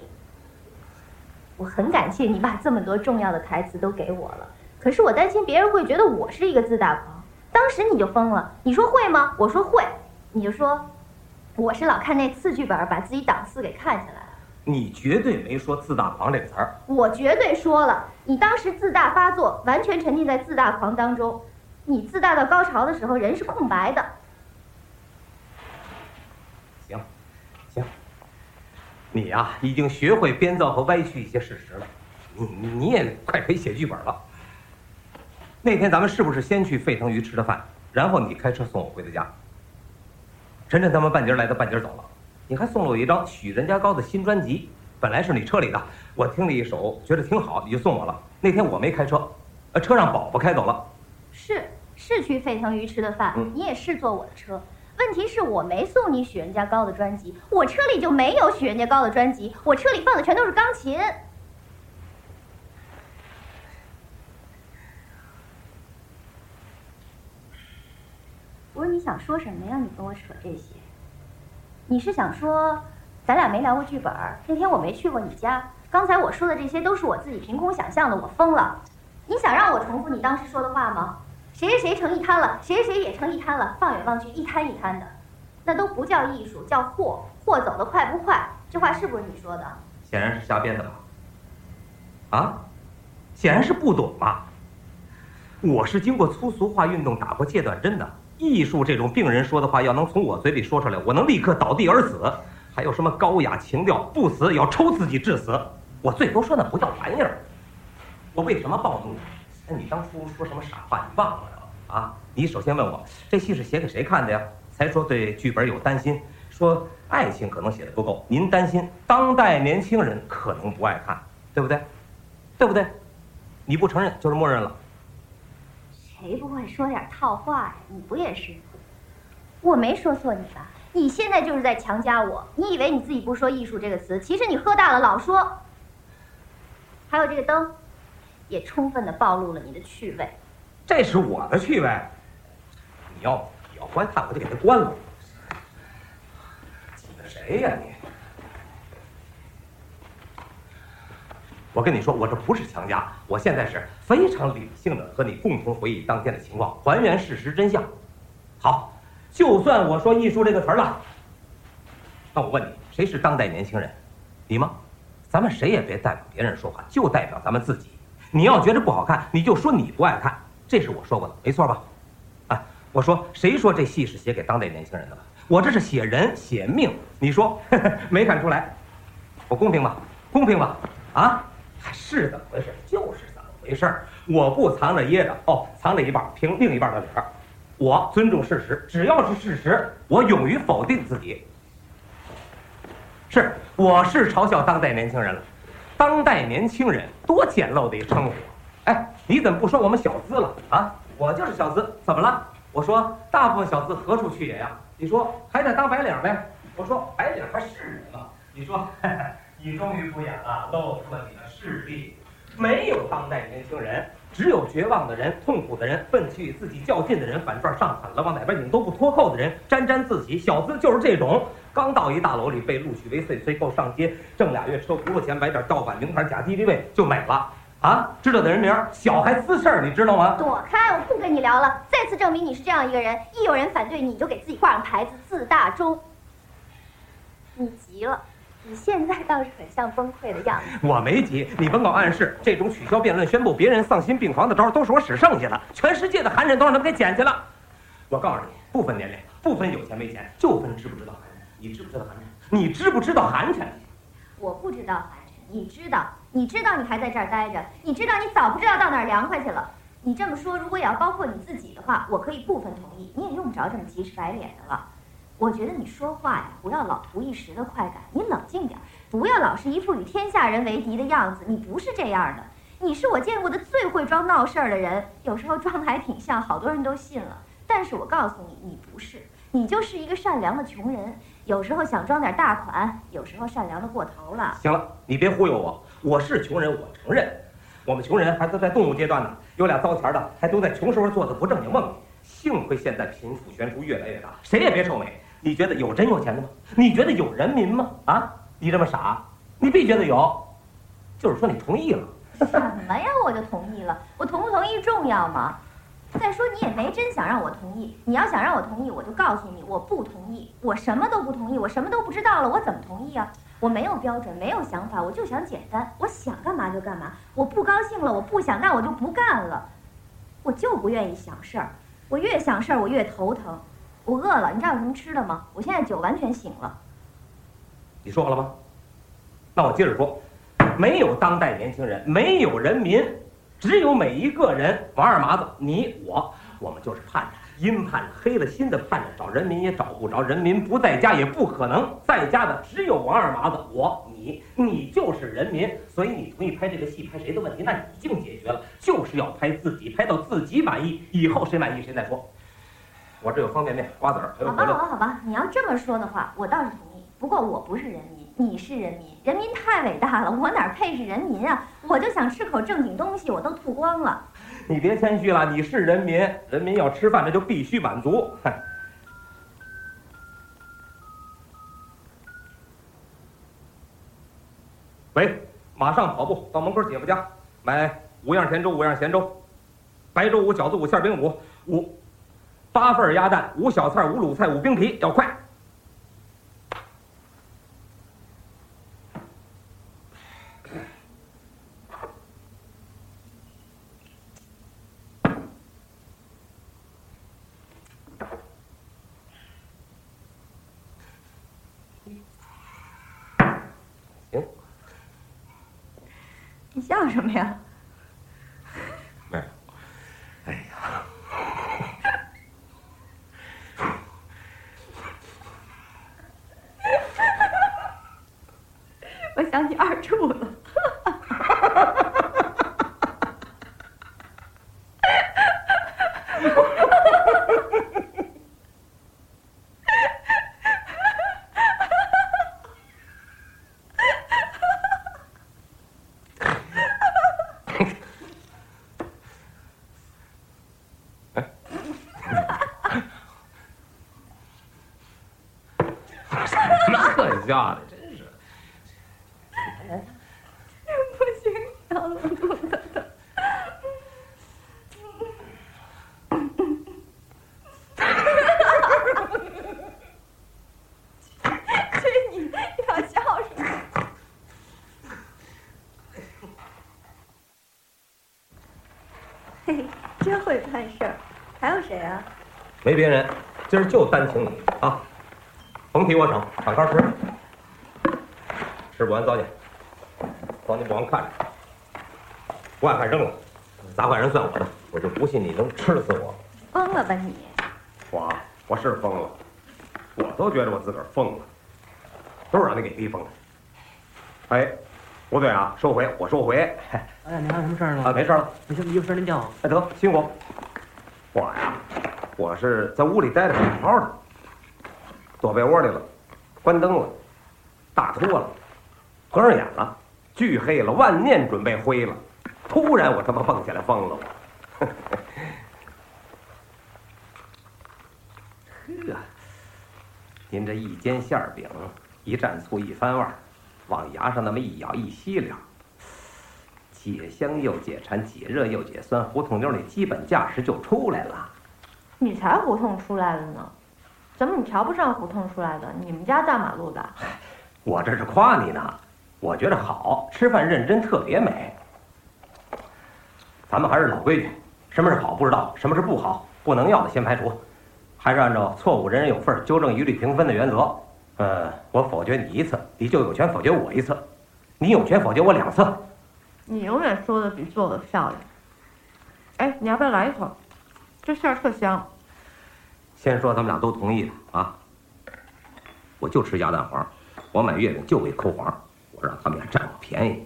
我很感谢你把这么多重要的台词都给我了，可是我担心别人会觉得我是一个自大狂。当时你就疯了，你说会吗？我说会，你就说。我是老看那次剧本，把自己档次给看下来了。你绝对没说“自大狂”这个词儿。我绝对说了，你当时自大发作，完全沉浸在自大狂当中。你自大到高潮的时候，人是空白的。行，行。你呀，已经学会编造和歪曲一些事实了。你你也快可以写剧本了。那天咱们是不是先去沸腾鱼吃的饭，然后你开车送我回的家？晨晨他们半截来的，半截走了。你还送了我一张许任家高的新专辑，本来是你车里的，我听了一首，觉得挺好，你就送我了。那天我没开车，呃，车让宝宝开走了。是是去沸腾鱼吃的饭，你也是坐我的车。问题是我没送你许人家高的专辑，我车里就没有许人家高的专辑，我车里放的全都是钢琴。我说你想说什么呀？你跟我扯这些，你是想说，咱俩没聊过剧本那天我没去过你家，刚才我说的这些都是我自己凭空想象的，我疯了。你想让我重复你当时说的话吗？谁谁谁成一摊了，谁谁也成一摊了，放眼望去一摊一摊的，那都不叫艺术，叫货。货走得快不快？这话是不是你说的？显然是瞎编的吧？啊？显然是不懂嘛。我是经过粗俗化运动打过戒断针的。艺术这种病人说的话，要能从我嘴里说出来，我能立刻倒地而死。还有什么高雅情调，不死要抽自己致死，我最多说那不叫玩意儿。我为什么暴怒？哎，你当初说什么傻话？你忘了啊？你首先问我这戏是写给谁看的呀？才说对剧本有担心，说爱情可能写的不够，您担心当代年轻人可能不爱看，对不对？对不对？你不承认就是默认了。谁不会说点套话呀？你不也是？我没说错你吧？你现在就是在强加我。你以为你自己不说“艺术”这个词，其实你喝大了老说。还有这个灯，也充分的暴露了你的趣味。这是我的趣味。你要你要观看，我就给他关了。谁呀你？我跟你说，我这不是强加，我现在是非常理性的和你共同回忆当天的情况，还原事实真相。好，就算我说“艺术”这个词儿了，那我问你，谁是当代年轻人？你吗？咱们谁也别代表别人说话，就代表咱们自己。你要觉得不好看，你就说你不爱看，这是我说过的，没错吧？啊，我说谁说这戏是写给当代年轻人的了？我这是写人写命，你说 <laughs> 没看出来？我公平吧？公平吧？啊？是怎么回事？就是怎么回事？我不藏着掖着哦，藏着一半，凭另一半的理儿。我尊重事实，只要是事实，我勇于否定自己。是，我是嘲笑当代年轻人了。当代年轻人多简陋的一称呼。哎，你怎么不说我们小资了啊？我就是小资，怎么了？我说大部分小资何处去也呀？你说还得当白领呗？我说白领还是人吗？你说。<laughs> 你终于不演了，露出了你的势力。没有当代年轻人，只有绝望的人、痛苦的人、奋起与自己较劲的人、反转上狠了往哪边拧都不脱扣的人、沾沾自喜。小资就是这种，刚到一大楼里被录取为 C，随够上街挣俩月车轱辘钱，买点盗版名牌假敌敌畏就美了啊！知道的人名小还滋事儿，你知道吗？躲开，我不跟你聊了。再次证明你是这样一个人，一有人反对你就给自己挂上牌子，自大中。你急了。你现在倒是很像崩溃的样子。我没急，你甭搞暗示。这种取消辩论、宣布别人丧心病狂的招，都是我使剩下的。全世界的寒碜都让他们给捡去了。我告诉你，不分年龄，不分有钱没钱，就分知不知道。你知不知道寒碜？你知不知道寒碜？我不知道寒碜，你知道？你知道你还在这儿待着？你知道你早不知道到哪儿凉快去了？你这么说，如果也要包括你自己的话，我可以部分同意。你也用不着这么急赤白脸的了。我觉得你说话呀，不要老图一时的快感，你冷静点，不要老是一副与天下人为敌的样子。你不是这样的，你是我见过的最会装闹事儿的人，有时候装的还挺像，好多人都信了。但是我告诉你，你不是，你就是一个善良的穷人，有时候想装点大款，有时候善良的过头了。行了，你别忽悠我，我是穷人，我承认，我们穷人还都在动物阶段呢，有俩糟钱的，还都在穷时候做的不正经梦。幸亏现在贫富悬殊越来越大，谁也别臭美。你觉得有真有钱的吗？你觉得有人民吗？啊，你这么傻，你必觉得有，就是说你同意了。什么呀？我就同意了。我同不同意重要吗？再说你也没真想让我同意。你要想让我同意，我就告诉你，我不同意。我什么都不同意，我什么都不知道了，我怎么同意啊？我没有标准，没有想法，我就想简单。我想干嘛就干嘛。我不高兴了，我不想干，我就不干了。我就不愿意想事儿。我越想事儿，我越头疼。我饿了，你知道有什么吃的吗？我现在酒完全醒了。你说好了吗？那我接着说，没有当代年轻人，没有人民，只有每一个人。王二麻子，你我，我们就是盼着，阴盼着，黑了心的盼着，找人民也找不着，人民不在家也不可能在家的，只有王二麻子，我你，你就是人民，所以你同意拍这个戏，拍谁的问题那已经解决了，就是要拍自己，拍到自己满意，以后谁满意谁再说。我这有方便面、瓜子儿，还有好吧，好吧，好吧，你要这么说的话，我倒是同意。不过我不是人民，你是人民，人民太伟大了，<laughs> 我哪配是人民啊？我就想吃口正经东西，我都吐光了。你别谦虚了，你是人民，人民要吃饭，那就必须满足。<laughs> 喂，马上跑步到门口姐夫家，买五样甜粥，五样咸粥，白粥五，饺子五，馅饼五五。八份鸭蛋，五小菜，五卤菜，五冰皮，要快。行。你笑什么呀？没，想起二处了。什么可笑的，真是。不行，要冷肚子的。去你！你要笑什么？嘿嘿，真会办事儿。还有谁啊？没别人，今儿就单请你啊！甭提我省，敞开吃。吃不完糟践，糟践不完看着，不爱看扔了，砸坏人算我的，我就不信你能吃死我。疯了吧你？我我是疯了，我都觉得我自个儿疯了，都是让你给逼疯的。哎，不对啊，收回，我收回。哎呀，您还有什么事儿啊，没事了。有什么有事儿您叫我。哎，得辛苦。我呀，我是在屋里待着好好的，躲被窝里了，关灯了，大脱了，合上眼了，巨黑了，万念准备灰了，突然我他妈蹦起来疯了我。<laughs> 呵，您这一煎馅儿饼，一蘸醋，一翻腕儿，往牙上那么一咬一吸溜，解香又解馋，解热又解酸，胡同妞那基本架势就出来了。你才胡同出来的呢，怎么你瞧不上胡同出来的？你们家大马路的。我这是夸你呢，我觉得好，吃饭认真特别美。咱们还是老规矩，什么是好不知道，什么是不好不能要的先排除，还是按照错误人人有份儿，纠正一律平分的原则。呃，我否决你一次，你就有权否决我一次，你有权否决我两次。你永远说的比做的漂亮。哎，你要不要来一口？这馅儿特香。先说咱们俩都同意的啊，我就吃鸭蛋黄，我买月饼就给抠黄，我让他们俩占我便宜。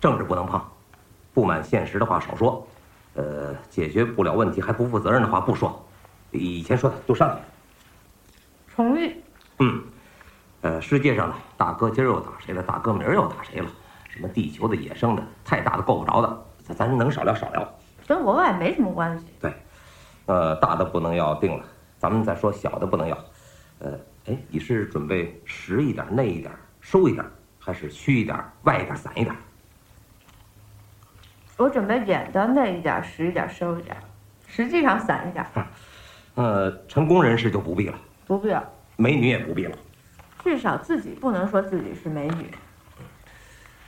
政治不能碰，不满现实的话少说，呃，解决不了问题还不负责任的话不说，以前说的都删了。同意。嗯，呃，世界上呢大哥今儿又打谁了？大哥明儿又打谁了？什么地球的、野生的，太大的够不着的，咱咱能少聊少聊。跟国外没什么关系。对，呃，大的不能要定了，咱们再说小的不能要。呃，哎，你是准备实一点、内一点、收一点，还是虚一点、外一点、散一点？我准备演的内一点、实一点、收一点，实际上散一点。呃，成功人士就不必了，不必了，美女也不必了。至少自己不能说自己是美女。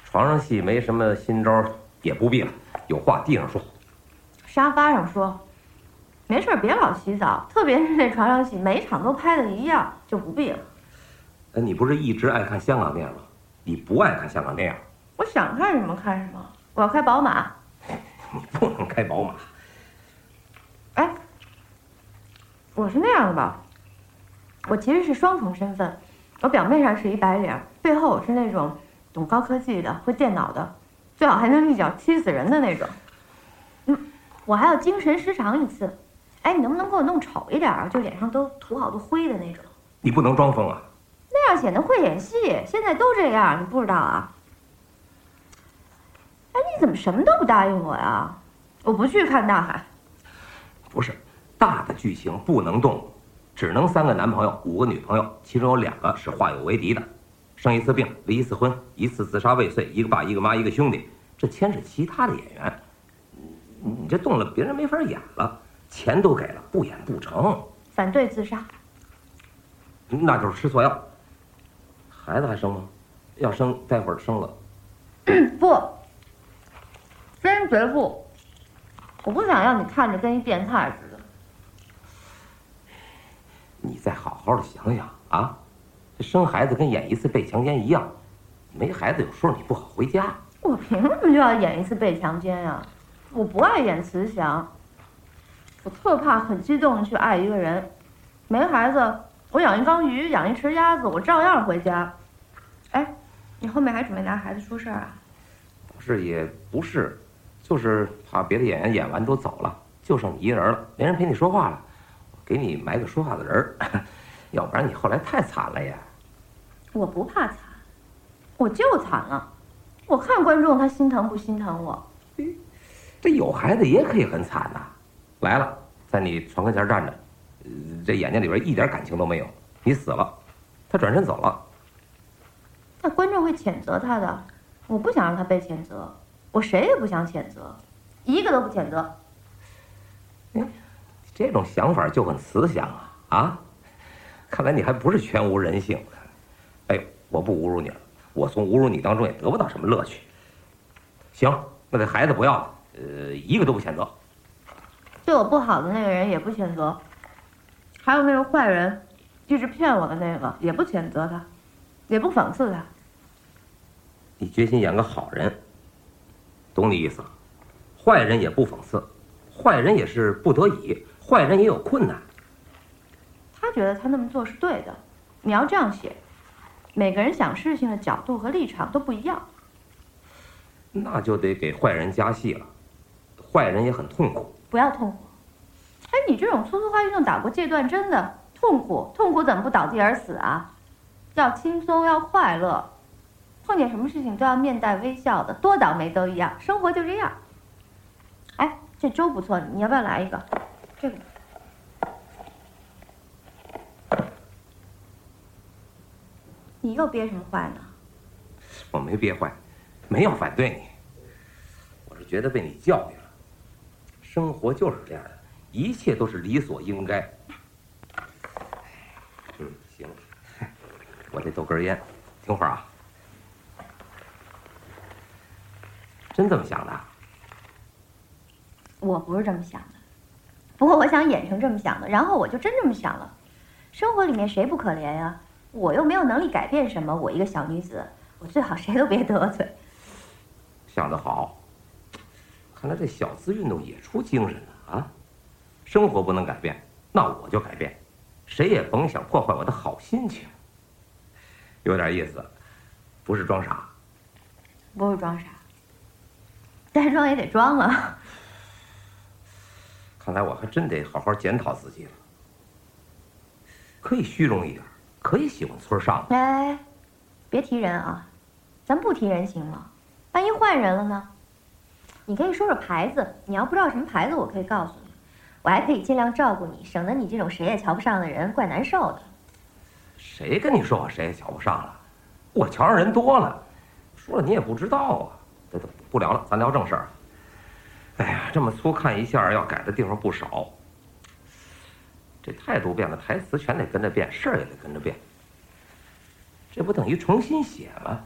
床上戏没什么新招，也不必了，有话地上说。沙发上说，没事儿别老洗澡，特别是那床上戏，每场都拍的一样，就不必了。哎，你不是一直爱看香港电影吗？你不爱看香港电影，我想看什么看什么，我要开宝马。<laughs> 你不能开宝马。哎，我是那样的吧？我其实是双重身份，我表面上是一白领，背后我是那种懂高科技的、会电脑的，最好还能一脚踢死人的那种。嗯，我还要精神失常一次。哎，你能不能给我弄丑一点啊？就脸上都涂好多灰的那种，你不能装疯啊！那样显得会演戏。现在都这样，你不知道啊？哎，你怎么什么都不答应我呀？我不去看大海。不是，大的剧情不能动，只能三个男朋友，五个女朋友，其中有两个是化有为敌的，生一次病，离一次婚，一次自杀未遂，一个爸，一个妈，一个兄弟，这牵扯其他的演员，你你这动了，别人没法演了，钱都给了，不演不成，反对自杀。那就是吃错药。孩子还生吗？要生，待会儿生了，<clears throat> 不，坚决不！我不想让你看着跟一变态似的。你再好好的想想啊，这生孩子跟演一次被强奸一样，没孩子有时候你不好回家。我凭什么就要演一次被强奸呀、我不爱演慈祥，我特怕很激动的去爱一个人。没孩子，我养一缸鱼，养一池鸭子，我照样回家。哎，你后后面还准备拿孩子出事儿啊？不是也不是，就是怕别的演员演完都走了，就剩你一人了，没人陪你说话了，给你埋个说话的人儿，<laughs> 要不然你后来太惨了呀。我不怕惨，我就惨了。我看观众他心疼不心疼我？这有孩子也可以很惨呐，来了，在你床跟前站着，呃这眼睛里边一点感情都没有，你死了，他转身走了。那观众会谴责他的，我不想让他被谴责，我谁也不想谴责，一个都不谴责。这种想法就很慈祥啊啊！看来你还不是全无人性。哎，我不侮辱你了，我从侮辱你当中也得不到什么乐趣。行，那这孩子不要了，呃，一个都不谴责。对我不好的那个人也不谴责，还有那个坏人，一直骗我的那个也不谴责他，也不讽刺他。你决心演个好人，懂你意思了。坏人也不讽刺，坏人也是不得已，坏人也有困难。他觉得他那么做是对的，你要这样写，每个人想事情的角度和立场都不一样。那就得给坏人加戏了，坏人也很痛苦。不要痛苦。哎，你这种粗粗化运动打过戒断针的，痛苦痛苦怎么不倒地而死啊？要轻松，要快乐，碰见什么事情都要面带微笑的，多倒霉都一样，生活就这样。哎，这粥不错，你要不要来一个？这个。你又憋什么坏呢？我没憋坏，没有反对你，我是觉得被你教育了。生活就是这样的，一切都是理所应该。嗯，行，我得抖根烟，听会儿啊。真这么想的？我不是这么想的，不过我想演成这么想的，然后我就真这么想了。生活里面谁不可怜呀？我又没有能力改变什么，我一个小女子，我最好谁都别得罪。想得好，看来这小资运动也出精神了啊！生活不能改变，那我就改变，谁也甭想破坏我的好心情。有点意思，不是装傻。不是装傻，该装也得装了。看来我还真得好好检讨自己了。可以虚荣一点，可以喜欢村上。哎，别提人啊，咱不提人行吗？万一换人了呢？你可以说说牌子，你要不知道什么牌子，我可以告诉你，我还可以尽量照顾你，省得你这种谁也瞧不上的人怪难受的。谁跟你说我谁也瞧不上了？我瞧上人多了，说了你也不知道啊。这都不聊了，咱聊正事儿。哎呀，这么粗看一下，要改的地方不少。这态度变了，台词全得跟着变，事儿也得跟着变。这不等于重新写吗？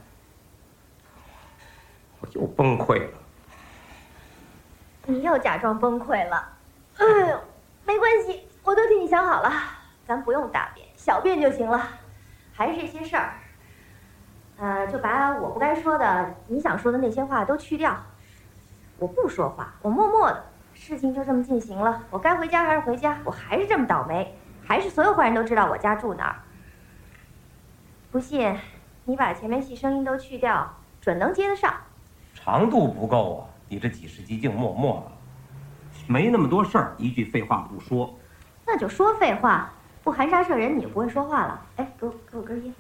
我又崩溃了。你又假装崩溃了。哎呦，没关系，我都替你想好了，咱不用大便，小便就行了。还是这些事儿，呃，就把我不该说的、你想说的那些话都去掉。我不说话，我默默的，事情就这么进行了。我该回家还是回家，我还是这么倒霉，还是所有坏人都知道我家住哪儿。不信，你把前面戏声音都去掉，准能接得上。长度不够啊！你这几十集净默默了，没那么多事儿，一句废话不说。那就说废话，不含沙射人，你就不会说话了。哎，给我给我根烟。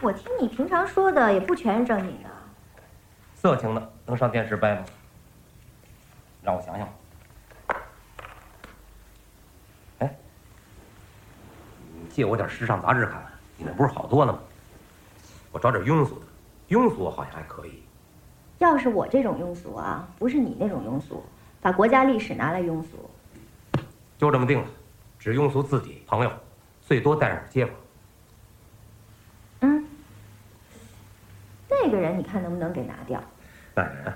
我听你平常说的也不全是正经的。色情的能上电视掰吗？让我想想。哎，你借我点时尚杂志看看，你那不是好多了吗？我找点庸俗的，庸俗好像还可以。要是我这种庸俗啊，不是你那种庸俗，把国家历史拿来庸俗，就这么定了，只庸俗自己朋友，最多带上点街坊。嗯，那个人你看能不能给拿掉？哪个人？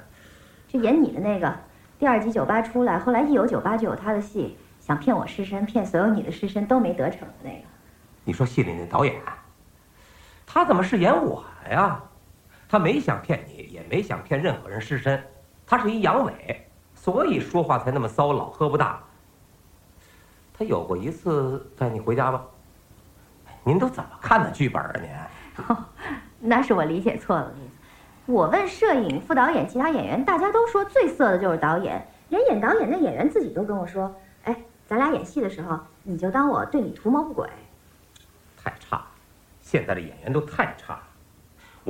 就演你的那个，第二集酒吧出来，后来一有酒吧就有他的戏，想骗我尸身，骗所有你的尸身都没得逞的那个。你说戏里那导演，他怎么是演我呀？他没想骗你，也没想骗任何人失身，他是一阳痿，所以说话才那么骚，老喝不大。他有过一次带你回家吧？您都怎么看的剧本啊？您？那是我理解错了。我问摄影、副导演、其他演员，大家都说最色的就是导演，连演导演的演员自己都跟我说：“哎，咱俩演戏的时候，你就当我对你图谋不轨。”太差了，现在的演员都太差了。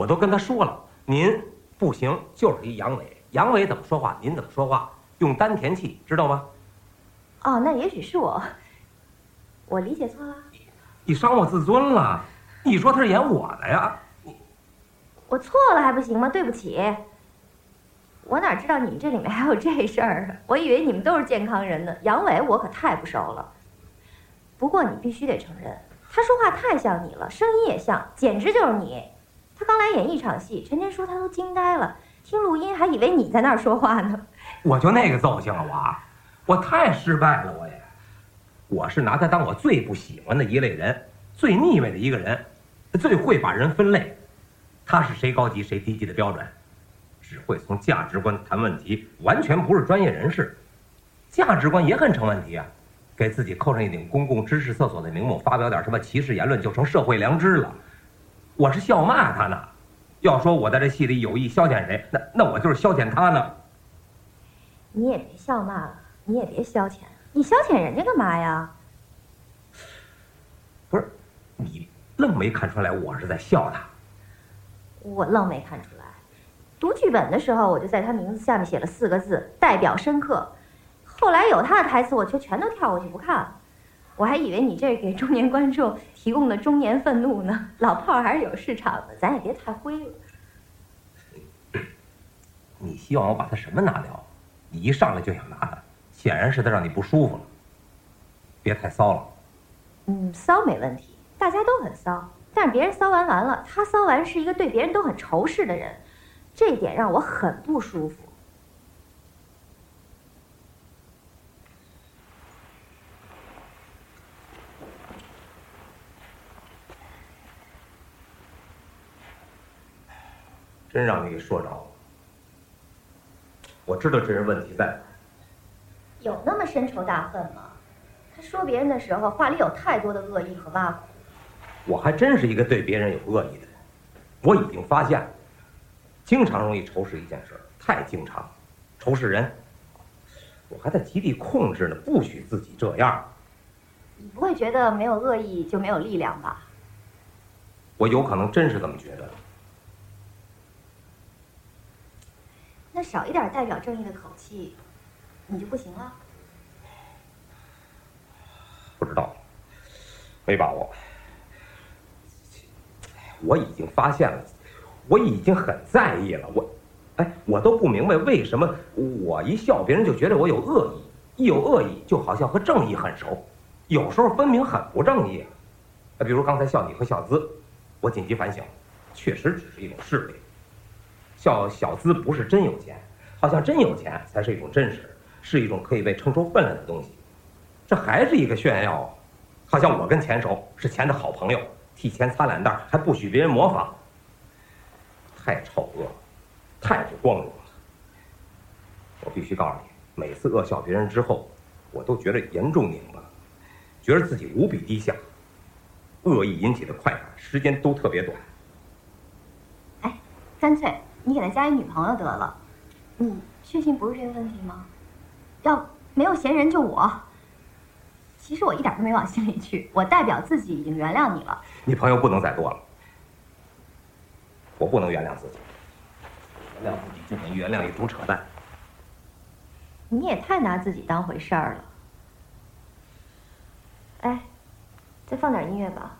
我都跟他说了，您不行，就是一阳痿。阳痿怎么说话，您怎么说话，用丹田气，知道吗？哦，那也许是我，我理解错了。你伤我自尊了。你说他是演我的呀？我错了还不行吗？对不起，我哪知道你们这里面还有这事儿啊？我以为你们都是健康人呢。阳痿我可太不熟了。不过你必须得承认，他说话太像你了，声音也像，简直就是你。他刚来演一场戏，陈天说他都惊呆了，听录音还以为你在那儿说话呢。我就那个造型啊，我我太失败了，我也，我是拿他当我最不喜欢的一类人。最腻味的一个人，最会把人分类，他是谁高级谁低级的标准，只会从价值观谈问题，完全不是专业人士，价值观也很成问题啊，给自己扣上一顶公共知识厕所的名目，发表点什么歧视言论就成社会良知了，我是笑骂他呢，要说我在这戏里有意消遣谁，那那我就是消遣他呢。你也别笑骂了，你也别消遣，你消遣人家干嘛呀？不是。你愣没看出来我是在笑他？我愣没看出来。读剧本的时候，我就在他名字下面写了四个字“代表深刻”。后来有他的台词，我却全都跳过去不看了。我还以为你这是给中年观众提供的中年愤怒呢。老炮儿还是有市场的，咱也别太灰了。你希望我把他什么拿掉？你一上来就想拿他，显然是他让你不舒服了。别太骚了。嗯，骚没问题。大家都很骚，但是别人骚完完了，他骚完是一个对别人都很仇视的人，这一点让我很不舒服。真让你给说着了，我知道这人问题在哪。有那么深仇大恨吗？他说别人的时候，话里有太多的恶意和挖苦。我还真是一个对别人有恶意的人，我已经发现了，经常容易仇视一件事，太经常，仇视人，我还在极力控制呢，不许自己这样。你不会觉得没有恶意就没有力量吧？我有可能真是这么觉得。那少一点代表正义的口气，你就不行了？不知道，没把握。我已经发现了，我已经很在意了。我，哎，我都不明白为什么我一笑，别人就觉得我有恶意，一有恶意就好像和正义很熟，有时候分明很不正义。啊，比如刚才笑你和小资，我紧急反省，确实只是一种势力。笑小资不是真有钱，好像真有钱才是一种真实，是一种可以被称出分量的东西。这还是一个炫耀，好像我跟钱熟，是钱的好朋友。替钱擦脸蛋，还不许别人模仿，太丑恶了，太不光荣了。我必须告诉你，每次恶笑别人之后，我都觉得严重拧巴，觉得自己无比低下。恶意引起的快感，时间都特别短。哎，干脆你给他加一女朋友得了。你确信不是这个问题吗？要没有闲人就我。其实我一点都没往心里去，我代表自己已经原谅你了。你朋友不能再多了，我不能原谅自己，原谅自己就等于原谅一种扯淡。你也太拿自己当回事儿了。哎，再放点音乐吧。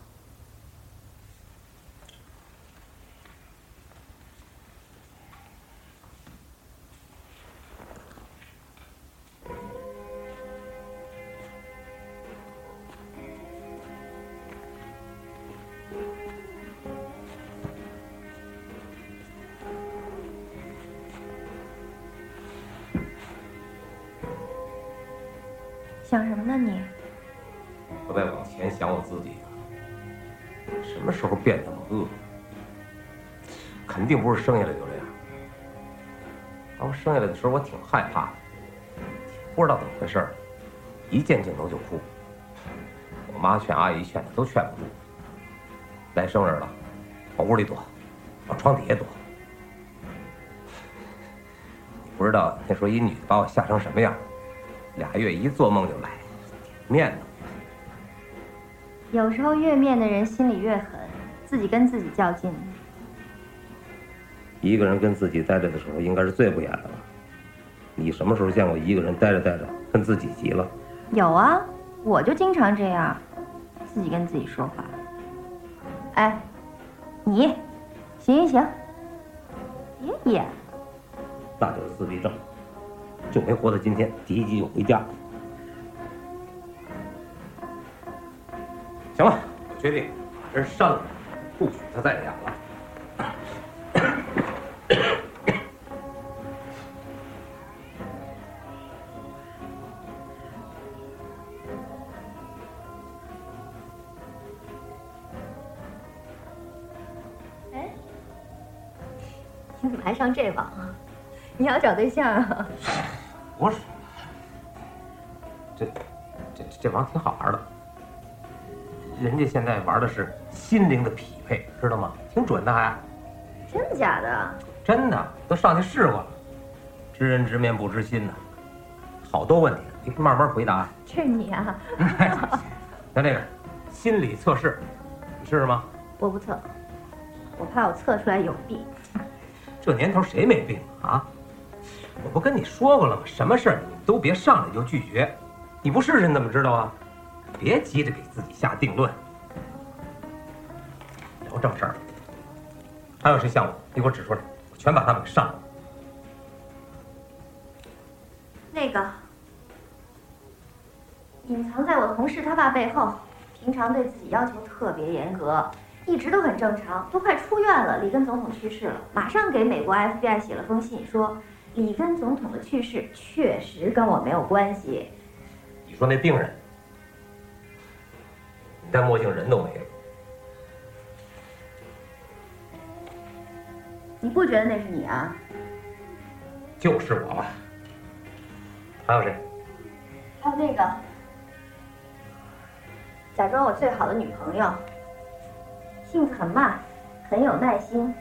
你？我在往前想我自己，什么时候变那么恶？肯定不是生下来就这样。刚生下来的时候我挺害怕的，不知道怎么回事一见镜头就哭。我妈劝阿姨劝的都劝不住，来生人了，往屋里躲，往床底下躲。<laughs> 不知道那时候一女的把我吓成什么样，俩月一做梦就来，面子。有时候越面的人心里越狠，自己跟自己较劲。一个人跟自己待着的时候，应该是最不演的了。你什么时候见过一个人待着待着跟自己急了？有啊，我就经常这样，自己跟自己说话。哎，你，行行行，别演。那就是自闭症，就没活到今天，第一集就回家。行了，我决定把这删了，不许他再演了。哎，你怎么还上这网啊？你要找对象啊？不是，这这这网挺好玩的。人家现在玩的是心灵的匹配，知道吗？挺准的还。真的假的？真的，都上去试过了。知人知面不知心呐，好多问题，你慢慢回答。是你啊？<laughs> 那这个心理测试，你试试吗？我不测，我怕我测出来有病。这年头谁没病啊？我不跟你说过了吗？什么事儿你都别上来就拒绝，你不试试你怎么知道啊？别急着给自己下定论。聊正事儿。还有谁像我？你给我指出来，我全把他们给上了。那个隐藏在我同事他爸背后，平常对自己要求特别严格，一直都很正常，都快出院了。里根总统去世了，马上给美国 FBI 写了封信，说里根总统的去世确实跟我没有关系。你说那病人，你戴墨镜人都没了。你不觉得那是你啊？就是我吧。还有谁？还有那个，假装我最好的女朋友，性子很慢，很有耐心，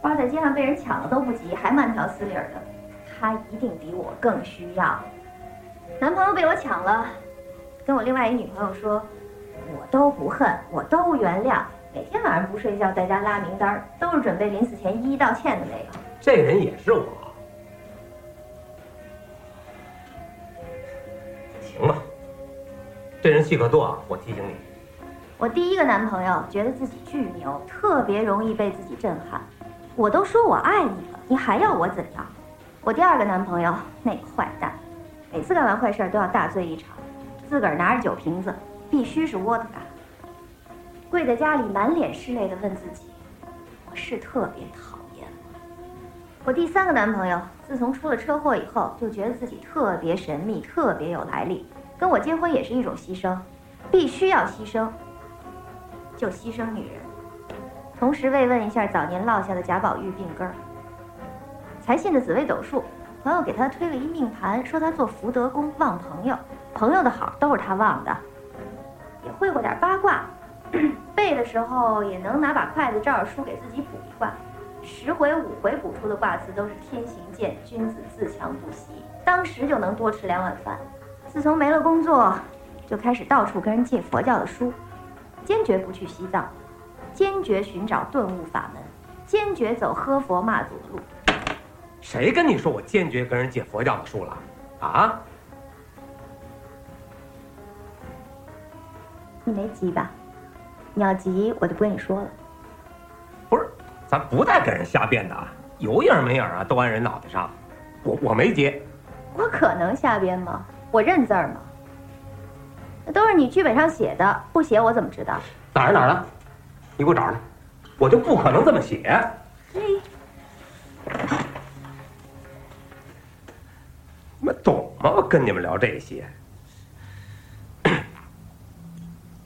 花在街上被人抢了都不急，还慢条斯理的。她一定比我更需要。男朋友被我抢了，跟我另外一女朋友说，我都不恨，我都原谅。每天晚上不睡觉，在家拉名单，都是准备临死前一一道歉的那个。这人也是我。行了，这人戏可多啊！我提醒你，我第一个男朋友觉得自己巨牛，特别容易被自己震撼。我都说我爱你了，你还要我怎样？我第二个男朋友那个坏蛋，每次干完坏事都要大醉一场，自个儿拿着酒瓶子，必须是沃特嘎。跪在家里满脸是泪的问自己：“我是特别讨厌吗？”我第三个男朋友自从出了车祸以后，就觉得自己特别神秘，特别有来历，跟我结婚也是一种牺牲，必须要牺牲，就牺牲女人，同时慰问一下早年落下的贾宝玉病根儿。才信的紫薇斗数，朋友给他推了一命盘，说他做福德宫旺朋友，朋友的好都是他旺的，会过点八卦。背的时候也能拿把筷子照着书给自己补一卦，十回五回补出的卦词都是天行健，君子自强不息，当时就能多吃两碗饭。自从没了工作，就开始到处跟人借佛教的书，坚决不去西藏，坚决寻找顿悟法门，坚决走喝佛骂祖的路。谁跟你说我坚决跟人借佛教的书了？啊？你没急吧？你要急，我就不跟你说了。不是，咱不带跟人瞎编的啊，有影没影啊，都按人脑袋上。我我没急，我可能瞎编吗？我认字儿吗？那都是你剧本上写的，不写我怎么知道？哪儿哪儿了？你给我找来，我就不可能这么写。嘿，你们懂吗？我跟你们聊这些。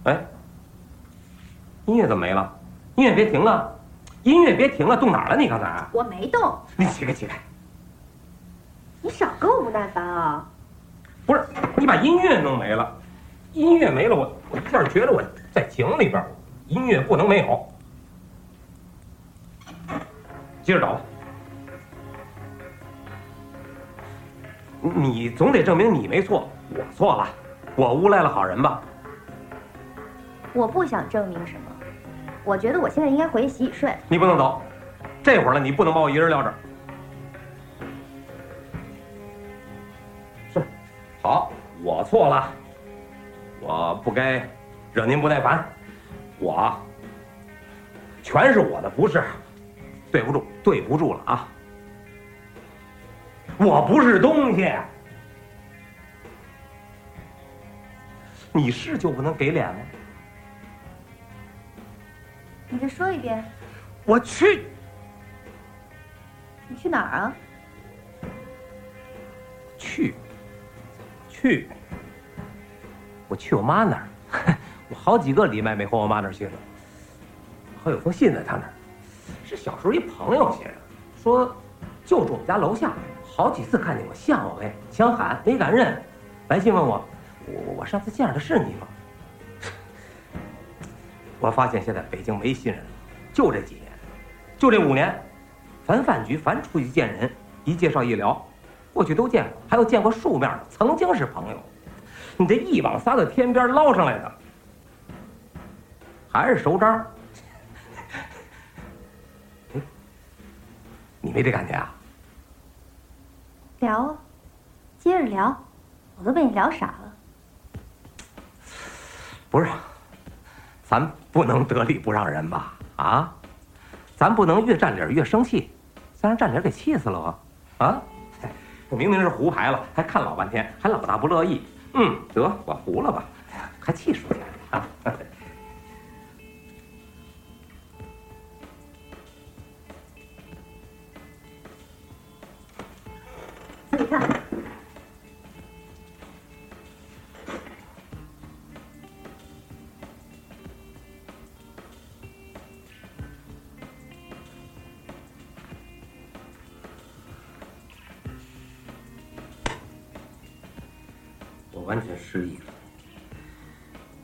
哎，音乐怎么没了？音乐别停了，音乐别停了，动哪儿了？你刚才？我没动，你起开起开！你少跟我不耐烦啊！不是，你把音乐弄没了，音乐没了，我我一下觉得我在井里边儿，音乐不能没有。接着找吧。你总得证明你没错，我错了，我诬赖了好人吧？我不想证明什么，我觉得我现在应该回去洗洗睡。你不能走，这会儿了，你不能把我一人撂这儿。是，好，我错了，我不该惹您不耐烦，我全是我的不是，对不住，对不住了啊！我不是东西，你是就不能给脸吗？你再说一遍，我去，你去哪儿啊？去，去，我去我妈那儿，<laughs> 我好几个礼拜没回我妈那儿去了。还有封信在她那儿，是小时候一朋友写的，说就住我们家楼下，好几次看见我，像我哎，想喊没敢认。来信问我，我我上次见着的是你吗？我发现现在北京没新人了，就这几年，就这五年，凡饭局，凡出去见人，一介绍一聊，过去都见过，还有见过数面的，曾经是朋友。你这一网撒到天边捞上来的，还是熟章？<laughs> 哎，你没这感觉啊？聊啊，接着聊，我都被你聊傻了。不是，咱不能得理不让人吧？啊，咱不能越占理越生气，再让占理给气死了啊！啊，我明明是胡牌了，还看老半天，还老大不乐意。嗯，得我胡了吧，还气出去了啊！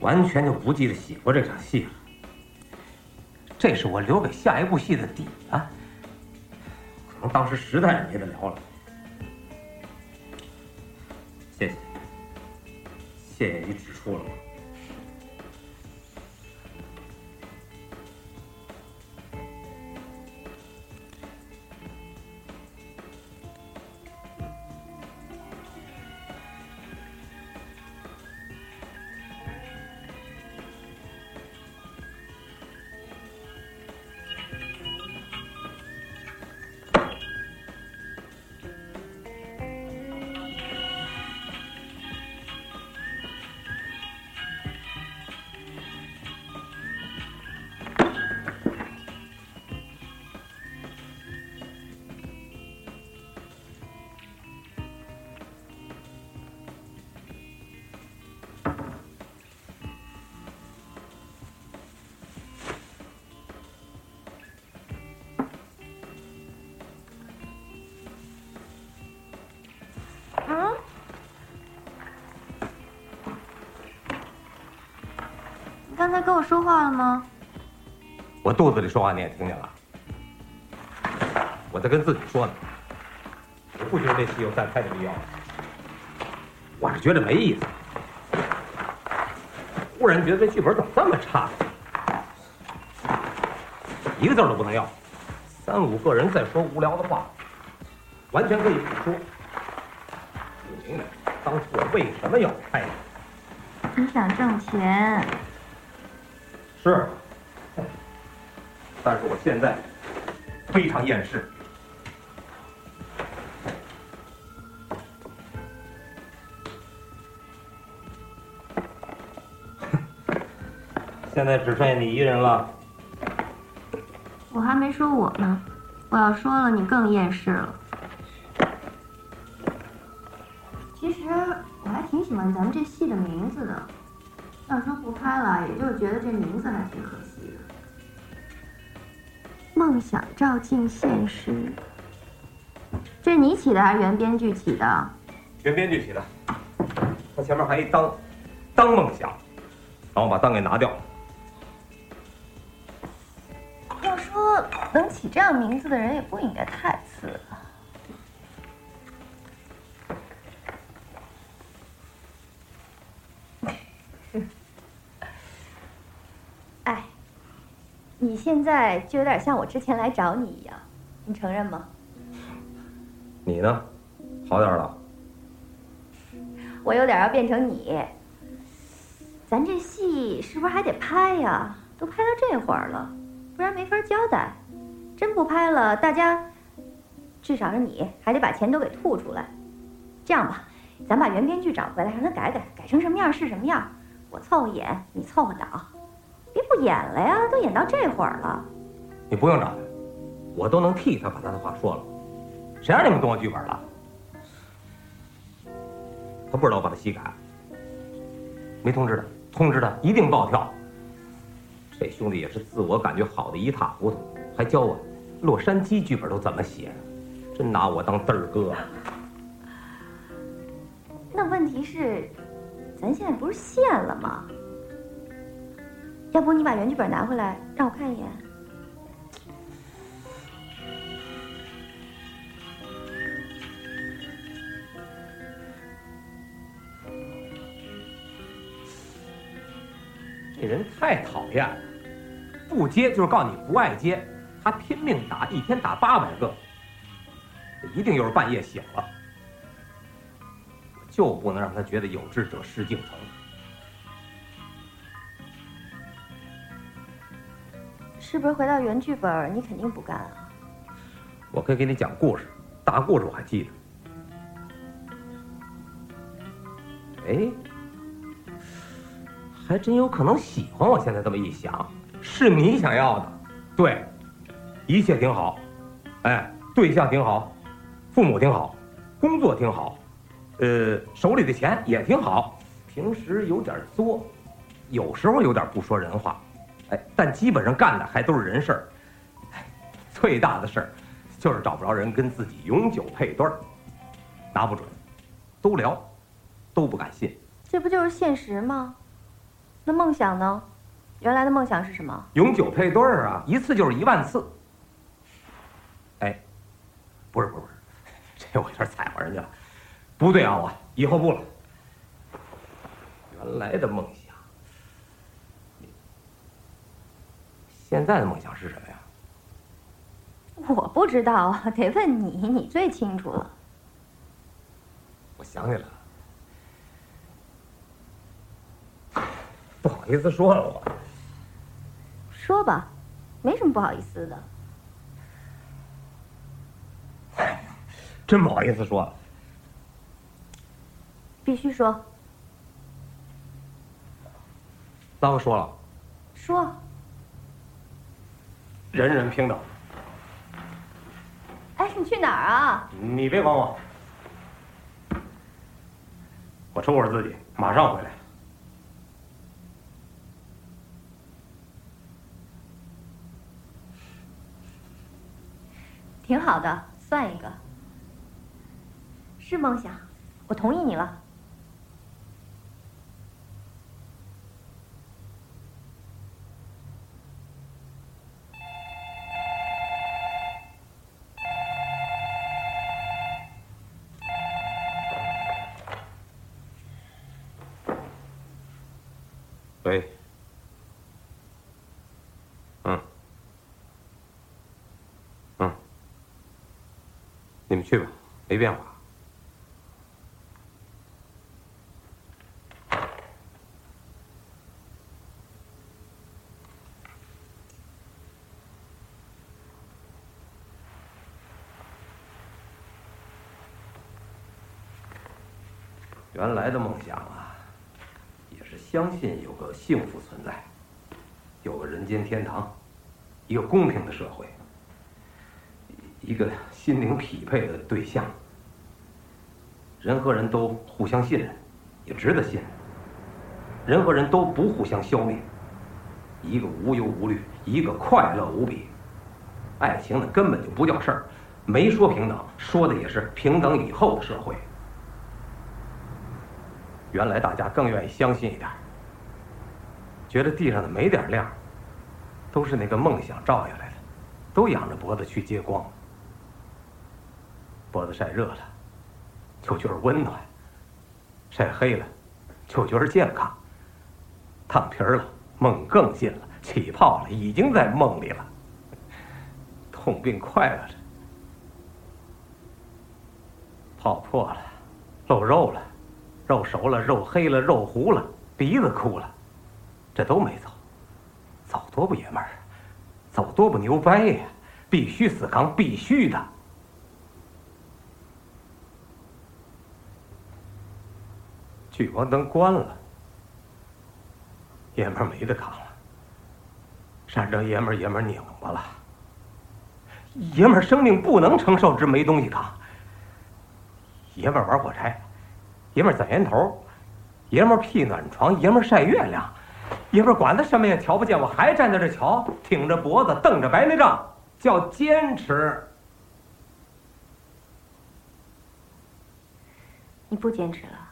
完全就不记得写过这场戏了。这是我留给下一部戏的底啊！可能当时实在是没得聊了。谢谢，谢谢你指出了我。才跟我说话了吗？我肚子里说话你也听见了，我在跟自己说呢。我不觉得这戏有再拍的必要，我是觉得没意思。忽然觉得这剧本怎么这么差，一个字儿都不能要，三五个人在说无聊的话，完全可以不说。不明白当初我为什么要拍你？你想挣钱？是，<laughs> 但是我现在非常厌世。<laughs> 现在只剩下你一人了。我还没说我呢，我要说了，你更厌世了。其实我还挺喜欢咱们这戏的名字的，要说不拍了，也就是觉得这名字还挺可惜的。梦想照进现实。这是你起的还是原编剧起的？原编剧起的。他前面还一当当梦想，然后把当给拿掉。要说能起这样名字的人也不应该太。现在就有点像我之前来找你一样，你承认吗？你呢？好点了？我有点要变成你。咱这戏是不是还得拍呀？都拍到这会儿了，不然没法交代。真不拍了，大家至少是你还得把钱都给吐出来。这样吧，咱把原编剧找回来，让他改改，改成什么样是什么样。我凑合演，你凑合导，别不演了呀！都演到这会儿了。你不用找他，我都能替他把他的话说了。谁让你们动我剧本了？他不知道我把他戏改了，没通知他，通知他一定暴跳。这兄弟也是自我感觉好的一塌糊涂，还教我洛杉矶剧本都怎么写，真拿我当嘚儿哥。那问题是，咱现在不是现了吗？要不你把原剧本拿回来，让我看一眼。这人太讨厌了，不接就是告你不爱接，他拼命打，一天打八百个，一定又是半夜醒了，就不能让他觉得有志者事竟成。是不是回到原剧本，你肯定不干啊？我可以给你讲故事，大故事我还记得。哎，还真有可能喜欢我。现在这么一想，是你想要的，对，一切挺好，哎，对象挺好，父母挺好，工作挺好，呃，手里的钱也挺好，平时有点作，有时候有点不说人话，哎，但基本上干的还都是人事儿。哎最大的事儿就是找不着人跟自己永久配对儿，拿不准，都聊，都不敢信。这不就是现实吗？那梦想呢？原来的梦想是什么？永久配对儿啊，一次就是一万次。哎，不是不是不是，这我有点踩着人家了，不对啊，我以后不了。原来的梦想，现在的梦想是什么呀？我不知道啊，<laughs> 得问你，你最清楚了。我想起来了，<sighs> 不好意思说了我。说吧，没什么不好意思的。<laughs> 真不好意思说了。必须说，那我说了，说。人人平等。哎，你去哪儿啊？你别管我，我抽会儿自己，马上回来。挺好的，算一个。是梦想，我同意你了。喂。嗯。嗯。你们去吧，没变化。原来的梦想啊，也是相信有个幸福存在，有个人间天堂，一个公平的社会，一个心灵匹配的对象，人和人都互相信任，也值得信任。人和人都不互相消灭，一个无忧无虑，一个快乐无比。爱情呢，根本就不叫事儿，没说平等，说的也是平等以后的社会。原来大家更愿意相信一点，觉得地上的每点亮，都是那个梦想照下来的。都仰着脖子去接光。脖子晒热了，就觉得温暖；晒黑了，就觉得健康。烫皮儿了，梦更近了；起泡了，已经在梦里了。痛并快乐着。泡破了，露肉了，肉熟了，肉黑了，肉糊了，鼻子哭了，这都没走，走多不爷们儿，走多不牛掰呀！必须死扛，必须的。聚光灯关了，爷们儿没得扛了，山着爷们儿爷们儿拧巴了，爷们儿生命不能承受之没东西扛。爷们儿玩火柴，爷们儿攒烟头，爷们儿屁暖床，爷们儿晒月亮，爷们儿管他什么也瞧不见，我还站在这瞧，挺着脖子瞪着白内障，叫坚持。你不坚持了？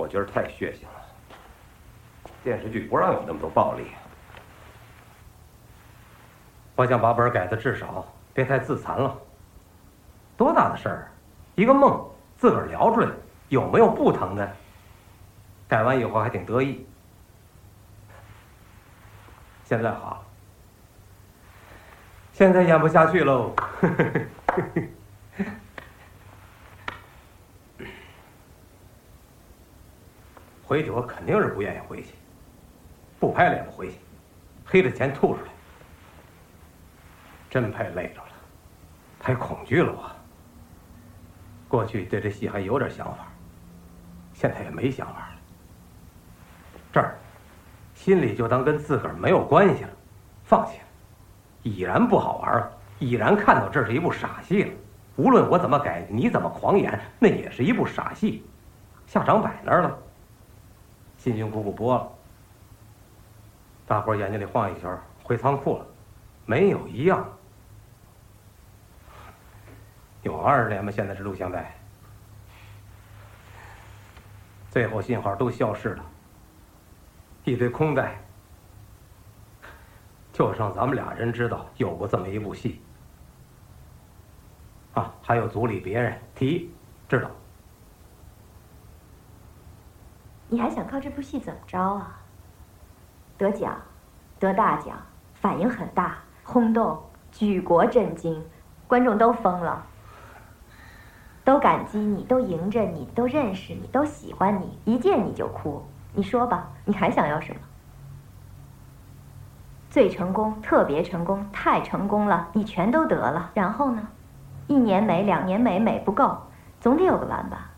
我觉得太血腥了，电视剧不让有那么多暴力。我想把本改的至少别太自残了。多大的事儿，一个梦自个儿聊出来，有没有不疼的？改完以后还挺得意。现在好，现在演不下去喽。<laughs> 回去我肯定是不愿意回去，不拍了也不回去，黑着钱吐出来。真拍累着了，太恐惧了我。过去对这戏还有点想法，现在也没想法了。这儿，心里就当跟自个儿没有关系了，放弃了，已然不好玩了，已然看到这是一部傻戏了。无论我怎么改，你怎么狂演，那也是一部傻戏，下场摆那儿了，辛辛苦苦播了，大伙眼睛里晃一圈，回仓库了，没有一样。有二十年吗？现在这录像带，最后信号都消失了，一堆空带，就剩咱们俩人知道有过这么一部戏。啊，还有组里别人提知道。你还想靠这部戏怎么着啊？得奖，得大奖，反应很大，轰动，举国震惊，观众都疯了。都感激你，都迎着你，都认识你，都喜欢你，一见你就哭。你说吧，你还想要什么？最成功，特别成功，太成功了，你全都得了。然后呢？一年美，两年美，美不够，总得有个完吧。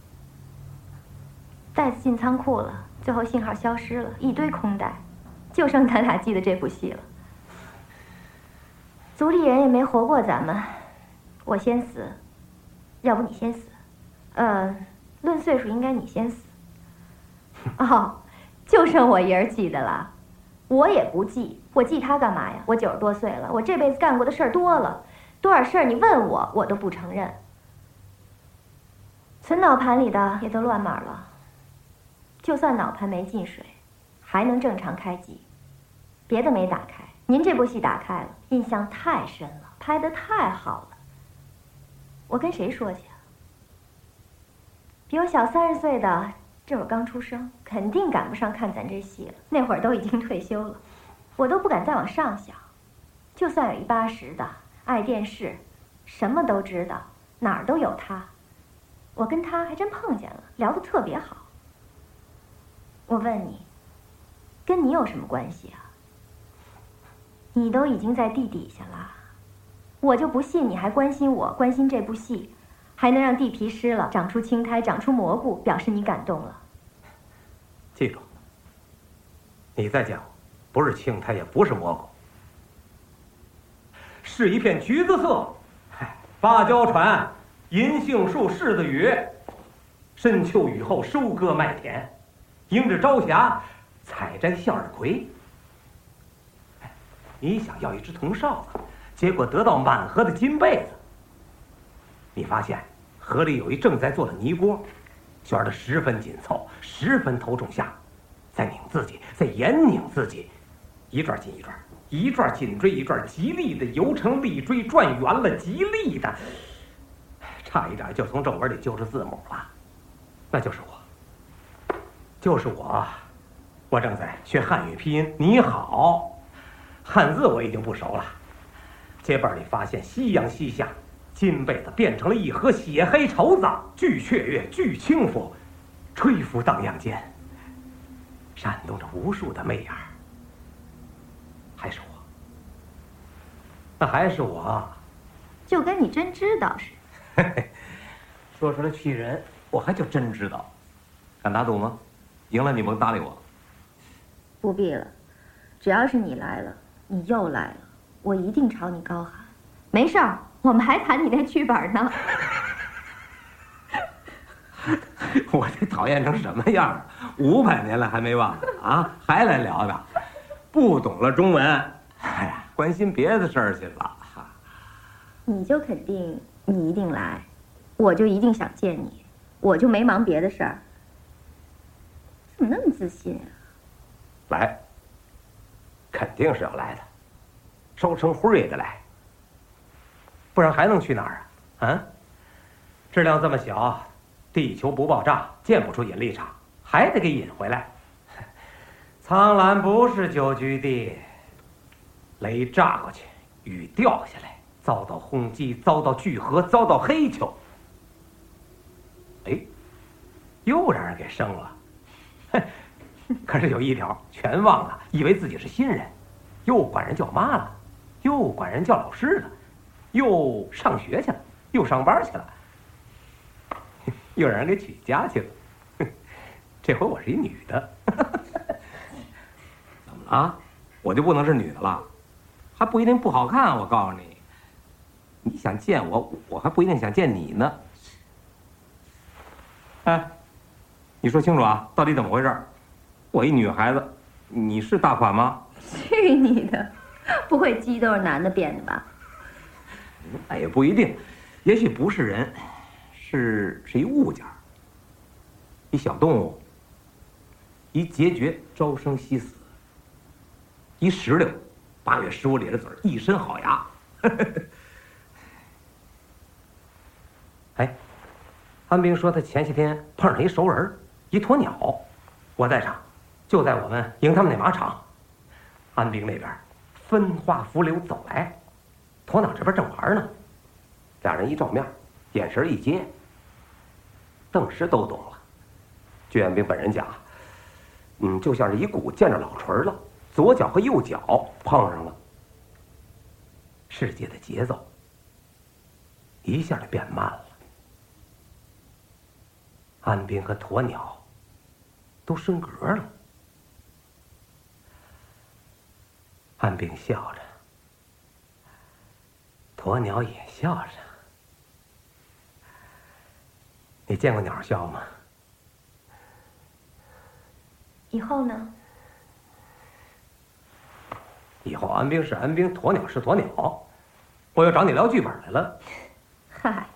袋子进仓库了，最后信号消失了，一堆空袋，就剩咱俩记得这部戏了。组里人也没活过咱们，我先死。要不你先死，呃，论岁数应该你先死。哦，就剩我一人记得了，我也不记，我记他干嘛呀？我九十多岁了，我这辈子干过的事儿多了，多少事儿你问我，我都不承认。存脑盘里的也都乱码了，就算脑盘没进水，还能正常开机，别的没打开，您这部戏打开了，印象太深了，拍的太好了。我跟谁说去？比我小三十岁的，这会儿刚出生，肯定赶不上看咱这戏了。那会儿都已经退休了，我都不敢再往上想。就算有一八十的，爱电视，什么都知道，哪儿都有他。我跟他还真碰见了，聊得特别好。我问你，跟你有什么关系啊？你都已经在地底下了。我就不信你还关心我，关心这部戏，还能让地皮湿了，长出青苔，长出蘑菇，表示你感动了。记住，你再讲，不是青苔，也不是蘑菇，是一片橘子色。芭蕉船，银杏树，柿子雨，深秋雨后收割麦田，迎着朝霞，采摘向日葵。你想要一只铜哨子？结果得到满河的金被子。你发现河里有一正在做的泥锅，卷得十分紧凑，十分头重下。再拧自己，再严拧自己，一转紧一转，一转紧追一转，极力的游成立锥，转圆了，极力的，差一点就从正文里揪出字母了，那就是我，就是我，我正在学汉语拼音，你好，汉字我已经不熟了，街边里发现夕阳西下，金被子变成了一盒血黑绸子，巨雀跃，巨轻浮，吹拂荡漾间。闪动着无数的媚眼还是我，那还是我，就跟你真知道似的。说出来气人，我还就真知道。敢打赌吗？赢了你甭搭理我。不必了，只要是你来了，你又来了，我一定朝你高喊。没事儿，我们还谈你那剧本呢。<laughs> 我这讨厌成什么样了？五百年了还没忘啊？还来聊呢？不懂了中文，哎呀，关心别的事儿去了。你就肯定你一定来，我就一定想见你，我就没忙别的事儿。怎么那么自信啊？来，肯定是要来的，烧成灰也得来，不然还能去哪儿啊？啊？质量这么小。地球不爆炸，建不出引力场，还得给引回来。<laughs> 苍兰不是久居地，雷炸过去，雨掉下来，遭到轰击，遭到聚合，遭到黑球。哎，又让人给生了。<laughs> 可是有一条全忘了，以为自己是新人，又管人叫妈了，又管人叫老师了，又上学去了，又上班去了。<laughs> 又让人给娶家去了，<laughs> 这回我是一女的，怎么了？我就不能是女的了？还不一定不好看。我告诉你，你想见我，我还不一定想见你呢。哎，你说清楚啊，到底怎么回事？我一女孩子，你是大款吗？去你的！不会鸡都是男的变的吧？那也不一定，也许不是人。是是一物件一小动物，一孑孓朝生夕死，一石榴，八月十五咧着嘴一身好牙。<laughs> 哎，安兵说他前些天碰上一熟人，一鸵鸟，我在场，就在我们迎他们那马场，安兵那边分花拂柳走来，鸵鸟这边正玩呢，俩人一照面，眼神一接。顿时都懂了。据安兵本人讲，嗯，就像是一股见着老锤了，左脚和右脚碰上了，世界的节奏一下就变慢了。安兵和鸵鸟都升格了。安兵笑着，鸵鸟也笑着。你见过鸟笑吗？以后呢？以后安兵是安兵，鸵鸟是鸵鸟。我又找你聊剧本来了。嗨，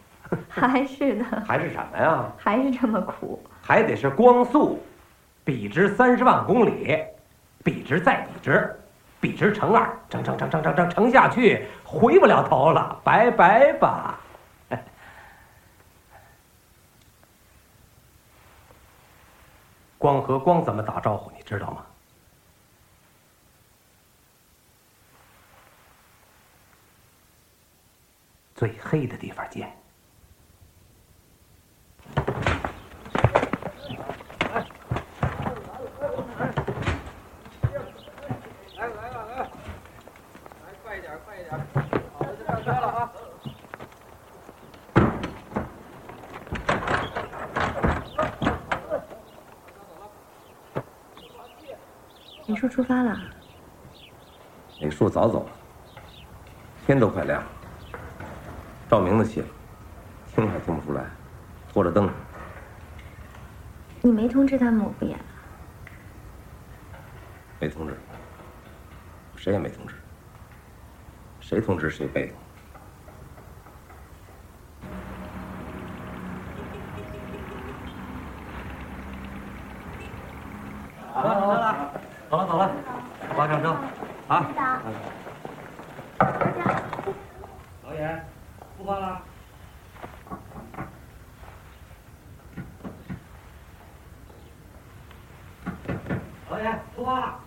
还是的。<laughs> 还是什么呀？还是这么苦。还得是光速，比值三十万公里，比值再比值，比值乘二，乘乘乘乘乘乘乘下去，回不了头了，拜拜吧。<laughs> 光和光怎么打招呼？你知道吗？最黑的地方见。李叔出发了。李叔早走了，天都快亮了。照明子熄了，听还听不出来，拖着灯。你没通知他们我不演了？没通知，谁也没通知。谁通知谁背的好了，走了走了，爸上车，啊。导演，不发了。导演，出发了。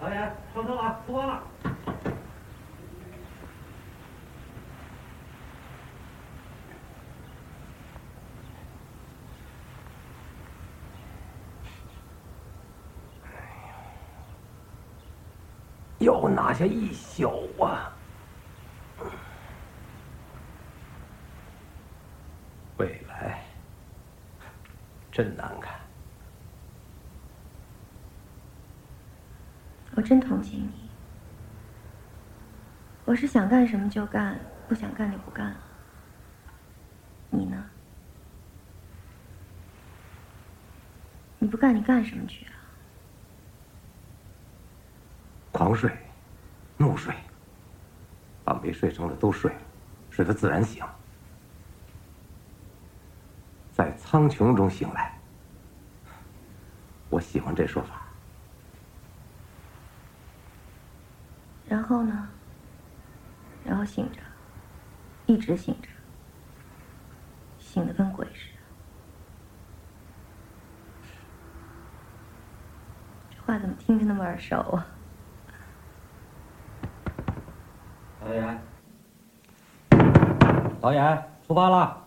导演，上车了啊，出发了。又拿下一宿啊！未来真难看。我真同情你。我是想干什么就干，不想干就不干了。你呢？你不干，你干什么去啊？狂睡，怒睡，把没睡成的都睡了，睡得自然醒，在苍穹中醒来。我喜欢这说法。然后呢？然后醒着，一直醒着，醒得跟鬼似的。这话怎么听着那么耳熟啊？导演，导演，出发了。